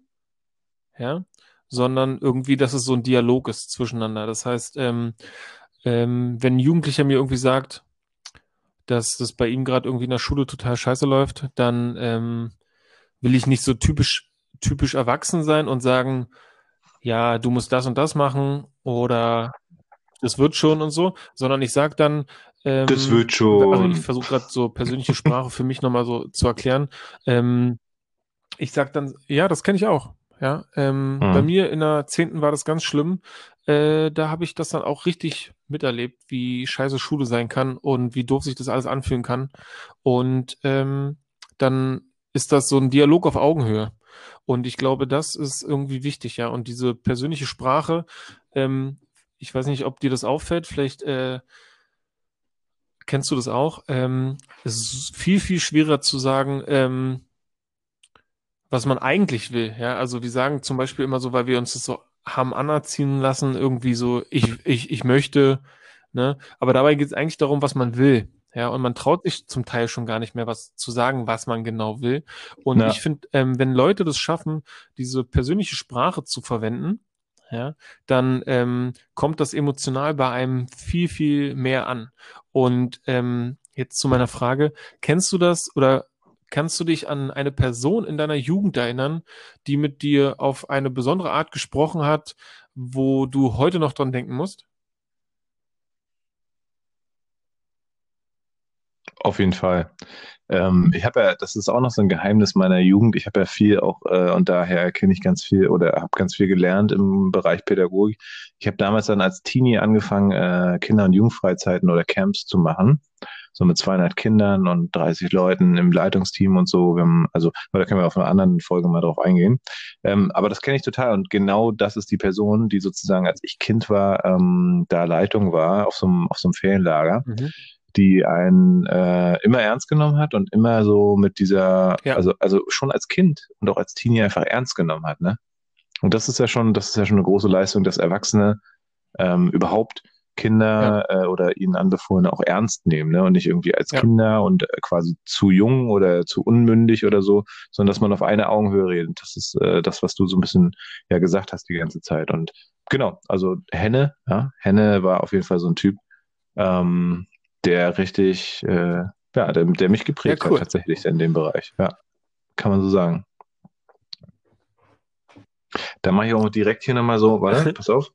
[SPEAKER 2] ja, sondern irgendwie, dass es so ein Dialog ist zwischeneinander. Das heißt, ähm, ähm, wenn ein Jugendlicher mir irgendwie sagt, dass das bei ihm gerade irgendwie in der Schule total scheiße läuft, dann ähm, will ich nicht so typisch, typisch erwachsen sein und sagen, ja, du musst das und das machen oder das wird schon und so, sondern ich sage dann,
[SPEAKER 1] ähm, das wird schon.
[SPEAKER 2] Also ich versuche gerade so persönliche Sprache für mich nochmal so zu erklären. Ähm, ich sage dann, ja, das kenne ich auch. Ja, ähm, mhm. bei mir in der zehnten war das ganz schlimm. Äh, da habe ich das dann auch richtig miterlebt, wie scheiße Schule sein kann und wie doof sich das alles anfühlen kann. Und ähm, dann ist das so ein Dialog auf Augenhöhe. Und ich glaube, das ist irgendwie wichtig, ja. Und diese persönliche Sprache, ähm, ich weiß nicht, ob dir das auffällt, vielleicht äh, kennst du das auch. Ähm, es ist viel, viel schwerer zu sagen, ähm, was man eigentlich will. Ja, also wir sagen zum Beispiel immer so, weil wir uns das so haben anerziehen lassen, irgendwie so, ich, ich, ich möchte, ne? Aber dabei geht es eigentlich darum, was man will. Ja, und man traut sich zum Teil schon gar nicht mehr was zu sagen, was man genau will. Und ja. ich finde, ähm, wenn Leute das schaffen, diese persönliche Sprache zu verwenden, ja, dann ähm, kommt das emotional bei einem viel, viel mehr an. Und ähm, jetzt zu meiner Frage, kennst du das oder kannst du dich an eine Person in deiner Jugend erinnern, die mit dir auf eine besondere Art gesprochen hat, wo du heute noch dran denken musst?
[SPEAKER 1] Auf jeden Fall. Ähm, ich habe ja, das ist auch noch so ein Geheimnis meiner Jugend. Ich habe ja viel auch äh, und daher kenne ich ganz viel oder habe ganz viel gelernt im Bereich Pädagogik. Ich habe damals dann als Teenie angefangen, äh, Kinder- und Jugendfreizeiten oder Camps zu machen. So mit 200 Kindern und 30 Leuten im Leitungsteam und so. Haben, also, da können wir auf einer anderen Folge mal drauf eingehen. Ähm, aber das kenne ich total und genau das ist die Person, die sozusagen, als ich Kind war, ähm, da Leitung war auf so einem, auf so einem Ferienlager. Mhm die einen äh, immer ernst genommen hat und immer so mit dieser, ja. also, also schon als Kind und auch als Teenie einfach ernst genommen hat, ne? Und das ist ja schon, das ist ja schon eine große Leistung, dass Erwachsene ähm, überhaupt Kinder ja. äh, oder ihnen Anbefohlene auch ernst nehmen, ne? Und nicht irgendwie als ja. Kinder und äh, quasi zu jung oder zu unmündig oder so, sondern dass man auf eine Augenhöhe redet. Das ist äh, das, was du so ein bisschen ja gesagt hast die ganze Zeit. Und genau, also Henne, ja, Henne war auf jeden Fall so ein Typ, ähm, der richtig, äh, ja, der, der mich geprägt ja, cool. hat tatsächlich in dem Bereich. Ja, kann man so sagen. Da mache ich auch direkt hier nochmal so, warte, pass auf.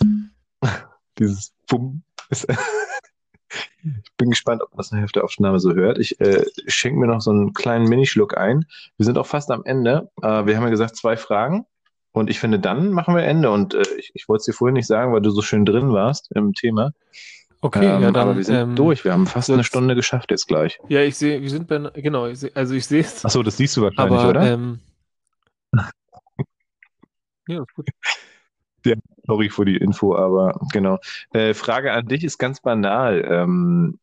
[SPEAKER 1] Dieses Bumm. ich bin gespannt, ob man das nachher auf der Aufnahme so hört. Ich äh, schenke mir noch so einen kleinen Minischluck ein. Wir sind auch fast am Ende. Äh, wir haben ja gesagt, zwei Fragen. Und ich finde, dann machen wir Ende. Und äh, ich, ich wollte es dir vorhin nicht sagen, weil du so schön drin warst im Thema.
[SPEAKER 2] Okay, ähm,
[SPEAKER 1] ja, dann, aber wir sind ähm, durch. Wir haben fast eine Stunde geschafft jetzt gleich.
[SPEAKER 2] Ja, ich sehe, wir sind bei, genau, ich seh, also ich sehe es.
[SPEAKER 1] Achso, das siehst du wahrscheinlich, aber, oder? Ähm,
[SPEAKER 2] ja, ist gut.
[SPEAKER 1] Ja, sorry für die Info, aber genau. Äh, Frage an dich ist ganz banal. Ähm,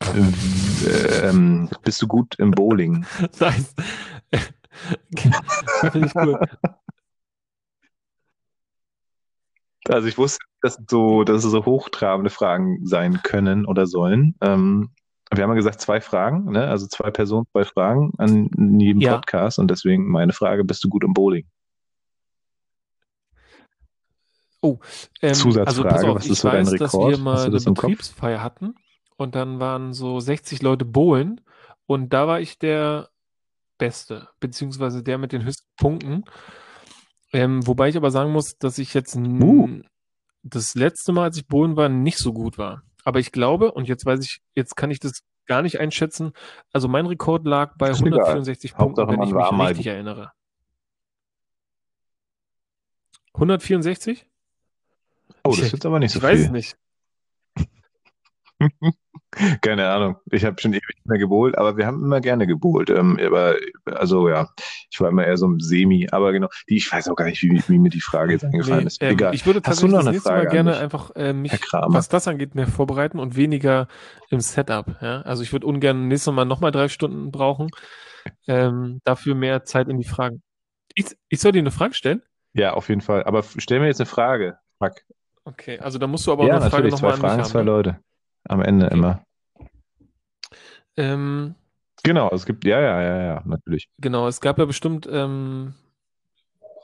[SPEAKER 1] äh, ähm, bist du gut im Bowling?
[SPEAKER 2] Das heißt, finde ich cool.
[SPEAKER 1] Also ich wusste, dass so, dass es so hochtrabende Fragen sein können oder sollen. Ähm, wir haben ja gesagt, zwei Fragen, ne? also zwei Personen, zwei Fragen an jedem ja. Podcast und deswegen meine Frage, bist du gut im Bowling?
[SPEAKER 2] Oh,
[SPEAKER 1] ähm, Zusatzfrage,
[SPEAKER 2] also auf,
[SPEAKER 1] was ist so dein Rekord?
[SPEAKER 2] dass wir mal eine Betriebsfeier hatten und dann waren so 60 Leute bowlen und da war ich der Beste, beziehungsweise der mit den höchsten Punkten. Ähm, wobei ich aber sagen muss, dass ich jetzt uh. das letzte Mal, als ich Bohlen war, nicht so gut war. Aber ich glaube, und jetzt weiß ich, jetzt kann ich das gar nicht einschätzen. Also mein Rekord lag bei 164 egal. Punkten, wenn ich mich richtig erinnere. 164?
[SPEAKER 1] Oh, das ist jetzt aber nicht so
[SPEAKER 2] ich viel. Ich weiß es nicht.
[SPEAKER 1] Keine Ahnung. Ich habe schon ewig nicht mehr gebohlt, aber wir haben immer gerne gebohlt. Ähm, aber, also ja, ich war immer eher so ein Semi, aber genau, die, ich weiß auch gar nicht, wie, wie mir die Frage jetzt eingefallen nee, ist.
[SPEAKER 2] Ähm, Egal. Ich würde tatsächlich das nächste Frage Mal gerne einfach äh, mich, was das angeht, mehr vorbereiten und weniger im Setup. Ja? Also ich würde ungern nächstes Mal nochmal drei Stunden brauchen. Ähm, dafür mehr Zeit in die Fragen. Ich, ich soll dir eine Frage stellen?
[SPEAKER 1] Ja, auf jeden Fall. Aber stell mir jetzt eine Frage. Fuck.
[SPEAKER 2] Okay, also da musst du aber
[SPEAKER 1] ja,
[SPEAKER 2] eine Frage nochmal an mich
[SPEAKER 1] Fragen,
[SPEAKER 2] haben.
[SPEAKER 1] zwei
[SPEAKER 2] Ne?
[SPEAKER 1] Leute. Am Ende
[SPEAKER 2] Okay.
[SPEAKER 1] immer.
[SPEAKER 2] Ähm,
[SPEAKER 1] Genau, es gibt, ja, ja, ja, ja, natürlich.
[SPEAKER 2] genau, es gab ja bestimmt ähm,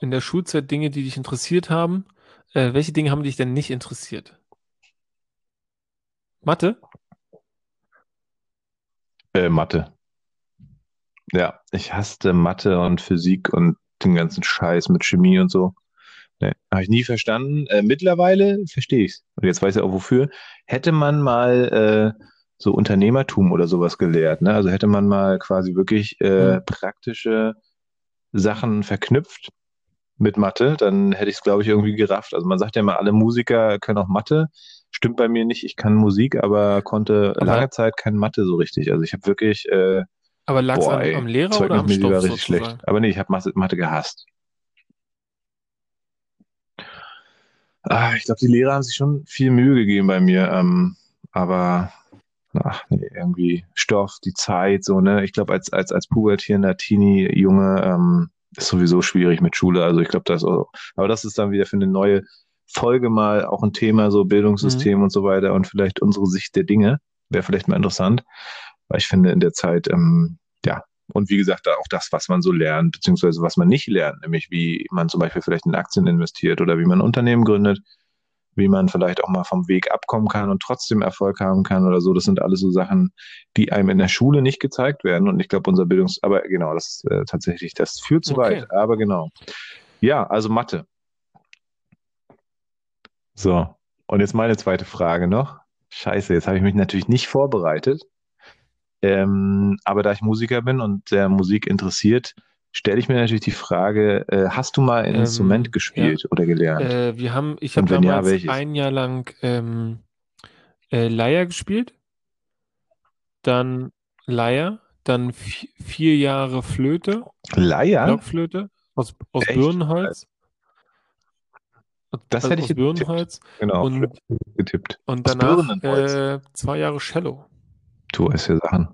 [SPEAKER 2] in der Schulzeit Dinge, die dich interessiert haben. Äh, welche Dinge haben dich denn nicht interessiert? Mathe?
[SPEAKER 1] Äh, Mathe. Ja, ich hasste Mathe und Physik und den ganzen Scheiß mit Chemie und so. Nee, habe ich nie verstanden. Äh, mittlerweile verstehe ich's. Und jetzt weiß ich auch wofür. Hätte man mal äh, so Unternehmertum oder sowas gelehrt, ne? Also hätte man mal quasi wirklich äh,
[SPEAKER 2] Hm.
[SPEAKER 1] praktische Sachen verknüpft mit Mathe, dann hätte ich es, glaube ich, irgendwie gerafft. Also man sagt ja immer, alle Musiker können auch Mathe. Stimmt bei mir nicht. Ich kann Musik, aber konnte
[SPEAKER 2] Aber-
[SPEAKER 1] lange Zeit kein Mathe so richtig. Also ich habe wirklich äh,
[SPEAKER 2] Aber lag es am, Lehrer oder am Stoff
[SPEAKER 1] war richtig
[SPEAKER 2] sozusagen?
[SPEAKER 1] schlecht. Aber nee, ich habe Mathe, Mathe gehasst. Ah, ich glaube, die Lehrer haben sich schon viel Mühe gegeben bei mir. Ähm, aber ach, nee, irgendwie Stoff, die Zeit, so, ne? Ich glaube, als, als, als pubertierender Teenie-Junge ähm, ist sowieso schwierig mit Schule. Also ich glaube, das auch, aber das ist dann wieder für eine neue Folge mal auch ein Thema, so Bildungssystem und so weiter und vielleicht unsere Sicht der Dinge. Wäre vielleicht mal interessant. Weil ich finde, in der Zeit, ähm, ja, und wie gesagt, auch das, was man so lernt, beziehungsweise was man nicht lernt, nämlich wie man zum Beispiel vielleicht in Aktien investiert oder wie man ein Unternehmen gründet, wie man vielleicht auch mal vom Weg abkommen kann und trotzdem Erfolg haben kann oder so. Das sind alles so Sachen, die einem in der Schule nicht gezeigt werden. Und ich glaube, unser Bildungs-, aber genau, das ist äh, tatsächlich, das führt zu
[SPEAKER 2] Okay.
[SPEAKER 1] weit. Aber genau. Ja, also Mathe. So. Und jetzt meine zweite Frage noch. Scheiße, jetzt habe ich mich natürlich nicht vorbereitet. Ähm, aber da ich Musiker bin und sehr Musik interessiert, stelle ich mir natürlich die Frage, äh, hast du mal ein
[SPEAKER 2] Ähm,
[SPEAKER 1] Instrument gespielt oder gelernt?
[SPEAKER 2] Äh, wir haben, ich habe
[SPEAKER 1] ja,
[SPEAKER 2] damals
[SPEAKER 1] welches?
[SPEAKER 2] ein Jahr lang ähm, äh, Leier gespielt, dann Leier, dann vi- vier Jahre Flöte,
[SPEAKER 1] Leier?
[SPEAKER 2] Blockflöte aus, aus
[SPEAKER 1] Echt?
[SPEAKER 2] Birnenholz.
[SPEAKER 1] Das
[SPEAKER 2] Also
[SPEAKER 1] hätte ich
[SPEAKER 2] aus
[SPEAKER 1] getippt.
[SPEAKER 2] Birnenholz
[SPEAKER 1] Genau,
[SPEAKER 2] und,
[SPEAKER 1] getippt.
[SPEAKER 2] und danach äh, zwei Jahre Cello.
[SPEAKER 1] Du weißt ja Sachen.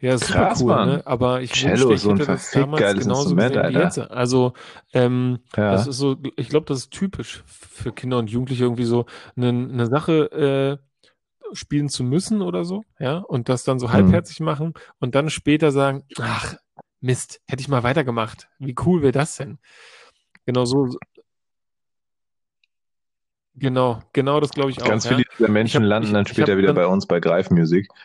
[SPEAKER 2] Ja, ist
[SPEAKER 1] Krass,
[SPEAKER 2] super cool,
[SPEAKER 1] Mann.
[SPEAKER 2] ne? Aber ich
[SPEAKER 1] Cello
[SPEAKER 2] wünschte,
[SPEAKER 1] so
[SPEAKER 2] ich
[SPEAKER 1] ein
[SPEAKER 2] hätte das damals genauso
[SPEAKER 1] Instrument,
[SPEAKER 2] gesehen wie
[SPEAKER 1] Alter.
[SPEAKER 2] jetzt. Also, ähm,
[SPEAKER 1] Ja.
[SPEAKER 2] das ist so, ich glaube, das ist typisch für Kinder und Jugendliche irgendwie so eine, eine Sache äh, spielen zu müssen oder so, ja, und das dann so
[SPEAKER 1] Hm.
[SPEAKER 2] halbherzig machen und dann später sagen, ach, Mist, hätte ich mal weitergemacht. Wie cool wäre das denn? Genau so, genau, genau das glaube ich auch.
[SPEAKER 1] Ganz
[SPEAKER 2] ja.
[SPEAKER 1] viele dieser Menschen
[SPEAKER 2] hab-
[SPEAKER 1] landen
[SPEAKER 2] ich-
[SPEAKER 1] dann später wieder
[SPEAKER 2] dann-
[SPEAKER 1] bei uns bei Greif Music. Du, ein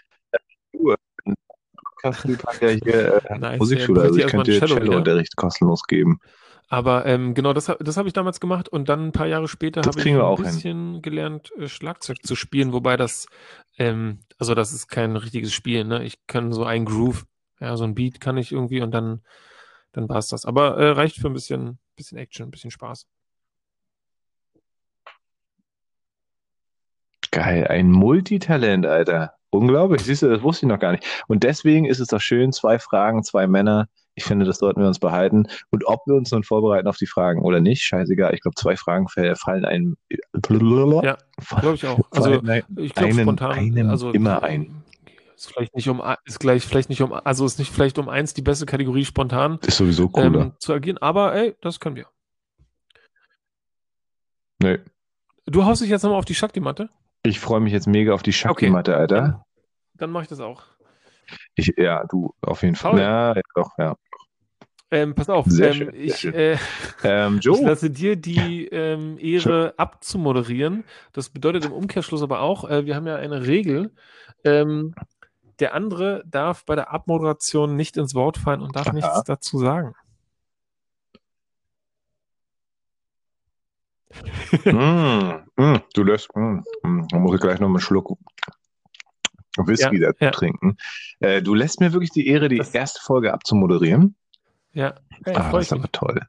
[SPEAKER 1] Podcast-Typ ja hier äh,
[SPEAKER 2] Nice,
[SPEAKER 1] Musikschule,
[SPEAKER 2] ja,
[SPEAKER 1] also ich könnte dir. Cello-Unterricht kostenlos geben.
[SPEAKER 2] Aber ähm, genau, das, das habe ich damals gemacht und dann ein paar Jahre später habe ich ein
[SPEAKER 1] auch hin.
[SPEAKER 2] bisschen gelernt, äh, Schlagzeug zu spielen, wobei das, ähm, also das ist kein richtiges Spiel, ne? Ich kann so ein Groove, ja, so ein Beat kann ich irgendwie und dann, dann war es das. Aber äh, reicht für ein bisschen, bisschen Action, ein bisschen Spaß.
[SPEAKER 1] Geil, ein Multitalent, Alter. Unglaublich, siehst du, das wusste ich noch gar nicht. Und deswegen ist es doch schön, zwei Fragen, zwei Männer. Ich finde, das sollten wir uns behalten. Und ob wir uns nun vorbereiten auf die Fragen oder nicht, scheißegal. Ich glaube, zwei Fragen fall- fallen einem.
[SPEAKER 2] Ja, Glaube ich auch. Also ich glaube spontan,
[SPEAKER 1] einem
[SPEAKER 2] also
[SPEAKER 1] immer ein.
[SPEAKER 2] ist vielleicht nicht um, ist gleich, vielleicht nicht um, also ist nicht vielleicht um eins die beste Kategorie spontan
[SPEAKER 1] Ist sowieso cooler.
[SPEAKER 2] ähm, zu agieren, aber ey, das können wir.
[SPEAKER 1] Nö.
[SPEAKER 2] Du haust dich jetzt nochmal auf die Shakti-Matte?
[SPEAKER 1] Ich freue mich jetzt mega auf die Shakti-Matte, Alter.
[SPEAKER 2] Dann mache ich das auch.
[SPEAKER 1] Ich, ja, du, auf jeden Fall.
[SPEAKER 2] Paul.
[SPEAKER 1] Ja, ja, doch, ja.
[SPEAKER 2] Ähm, pass auf,
[SPEAKER 1] Sehr
[SPEAKER 2] ähm,
[SPEAKER 1] schön,
[SPEAKER 2] ich,
[SPEAKER 1] schön.
[SPEAKER 2] äh,
[SPEAKER 1] Ähm,
[SPEAKER 2] ich lasse dir die ähm, Ehre abzumoderieren. Das bedeutet im Umkehrschluss aber auch, äh, wir haben ja eine Regel. Ähm, der andere darf bei der Abmoderation nicht ins Wort fallen und darf
[SPEAKER 1] Aha.
[SPEAKER 2] nichts dazu sagen.
[SPEAKER 1] Mm, mm, du lässt, mm, mm, da muss ich gleich noch einen Schluck Whisky
[SPEAKER 2] Ja,
[SPEAKER 1] dazu
[SPEAKER 2] ja.
[SPEAKER 1] trinken. Äh, du lässt mir wirklich die Ehre, die
[SPEAKER 2] Das-
[SPEAKER 1] erste Folge abzumoderieren.
[SPEAKER 2] Ja, hey,
[SPEAKER 1] ah, das ist aber toll.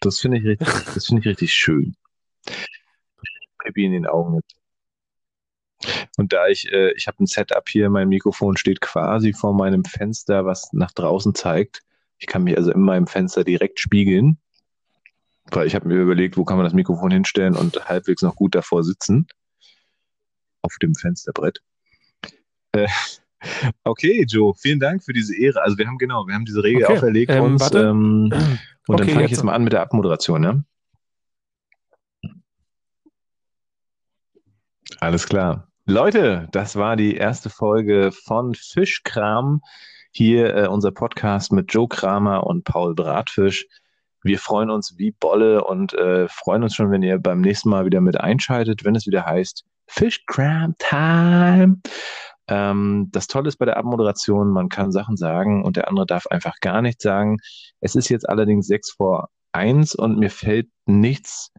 [SPEAKER 1] Das finde ich richtig, das finde ich richtig schön. Pippi in den Augen. Und da ich, äh, ich habe ein Setup hier, mein Mikrofon steht quasi vor meinem Fenster, was nach draußen zeigt. Ich kann mich also in meinem Fenster direkt spiegeln, weil ich habe mir überlegt, wo kann man das Mikrofon hinstellen und halbwegs noch gut davor sitzen. Auf dem Fensterbrett. Äh, okay, Joe, vielen Dank für diese Ehre. Also wir haben genau, wir haben diese Regel
[SPEAKER 2] okay.
[SPEAKER 1] auferlegt
[SPEAKER 2] ähm,
[SPEAKER 1] uns. Ähm, und ähm,
[SPEAKER 2] okay, dann
[SPEAKER 1] fange ich jetzt mal an mit der Abmoderation, ne? Alles klar. Leute, das war die erste Folge von Fischkram. Hier äh, unser Podcast mit Joe Kramer und Paul Bratfisch. Wir freuen uns wie Bolle und äh, freuen uns schon, wenn ihr beim nächsten Mal wieder mit einschaltet, wenn es wieder heißt Fischkram Time. Ähm, das Tolle ist bei der Abmoderation, man kann Sachen sagen und der andere darf einfach gar nichts sagen. Es ist jetzt allerdings sechs vor eins und mir fällt nichts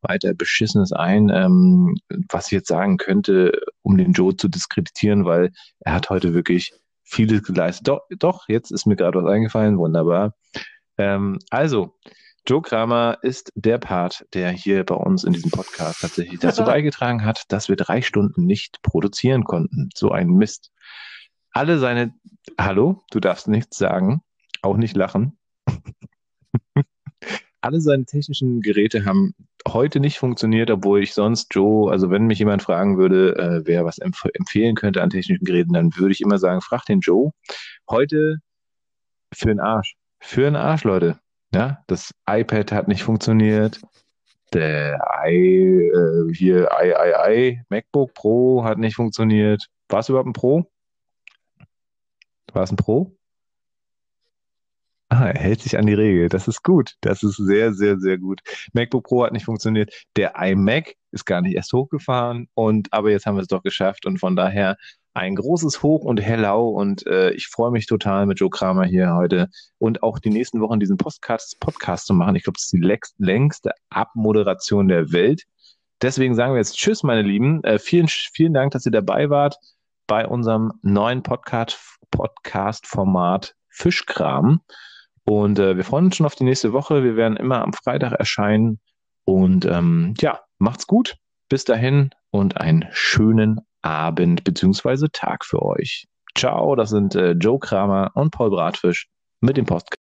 [SPEAKER 1] weiter Beschissenes ein, ähm, was ich jetzt sagen könnte, um den Joe zu diskreditieren, weil er hat heute wirklich vieles geleistet. Doch, doch, jetzt ist mir gerade was eingefallen, wunderbar. Ähm, also, Joe Kramer ist der Part, der hier bei uns in diesem Podcast tatsächlich dazu beigetragen hat, dass wir drei Stunden nicht produzieren konnten. So ein Mist. Alle seine, hallo, du darfst nichts sagen, auch nicht lachen. Alle seine technischen Geräte haben heute nicht funktioniert, obwohl ich sonst Joe, also wenn mich jemand fragen würde, äh, wer was empf empfehlen könnte an technischen Geräten, dann würde ich immer sagen, frag den Joe. Heute für den Arsch. Für den Arsch, Leute. Ja, das iPad hat nicht funktioniert. Der i, äh, hier i, i, i, MacBook Pro hat nicht funktioniert. War es überhaupt ein Pro? War es ein Pro? Ah, er hält sich an die Regel. Das ist gut. Das ist sehr, sehr, sehr gut. MacBook Pro hat nicht funktioniert. Der iMac ist gar nicht erst hochgefahren. Und aber jetzt haben wir es doch geschafft. Und von daher ein großes Hoch und Hello. Und äh, ich freue mich total mit Joe Kramer hier heute und auch die nächsten Wochen diesen Podcast, Podcast zu machen. Ich glaube, das ist die längste Abmoderation der Welt. Deswegen sagen wir jetzt Tschüss, meine Lieben. Äh, vielen, vielen Dank, dass ihr dabei wart bei unserem neuen Podcast, Podcast-Format Fischkram. Und äh, wir freuen uns schon auf die nächste Woche. Wir werden immer am Freitag erscheinen. Und ähm, ja, macht's gut. Bis dahin und einen schönen Abend bzw. Tag für euch. Ciao, das sind äh, Joe Kramer und Paul Bratfisch mit dem Podcast.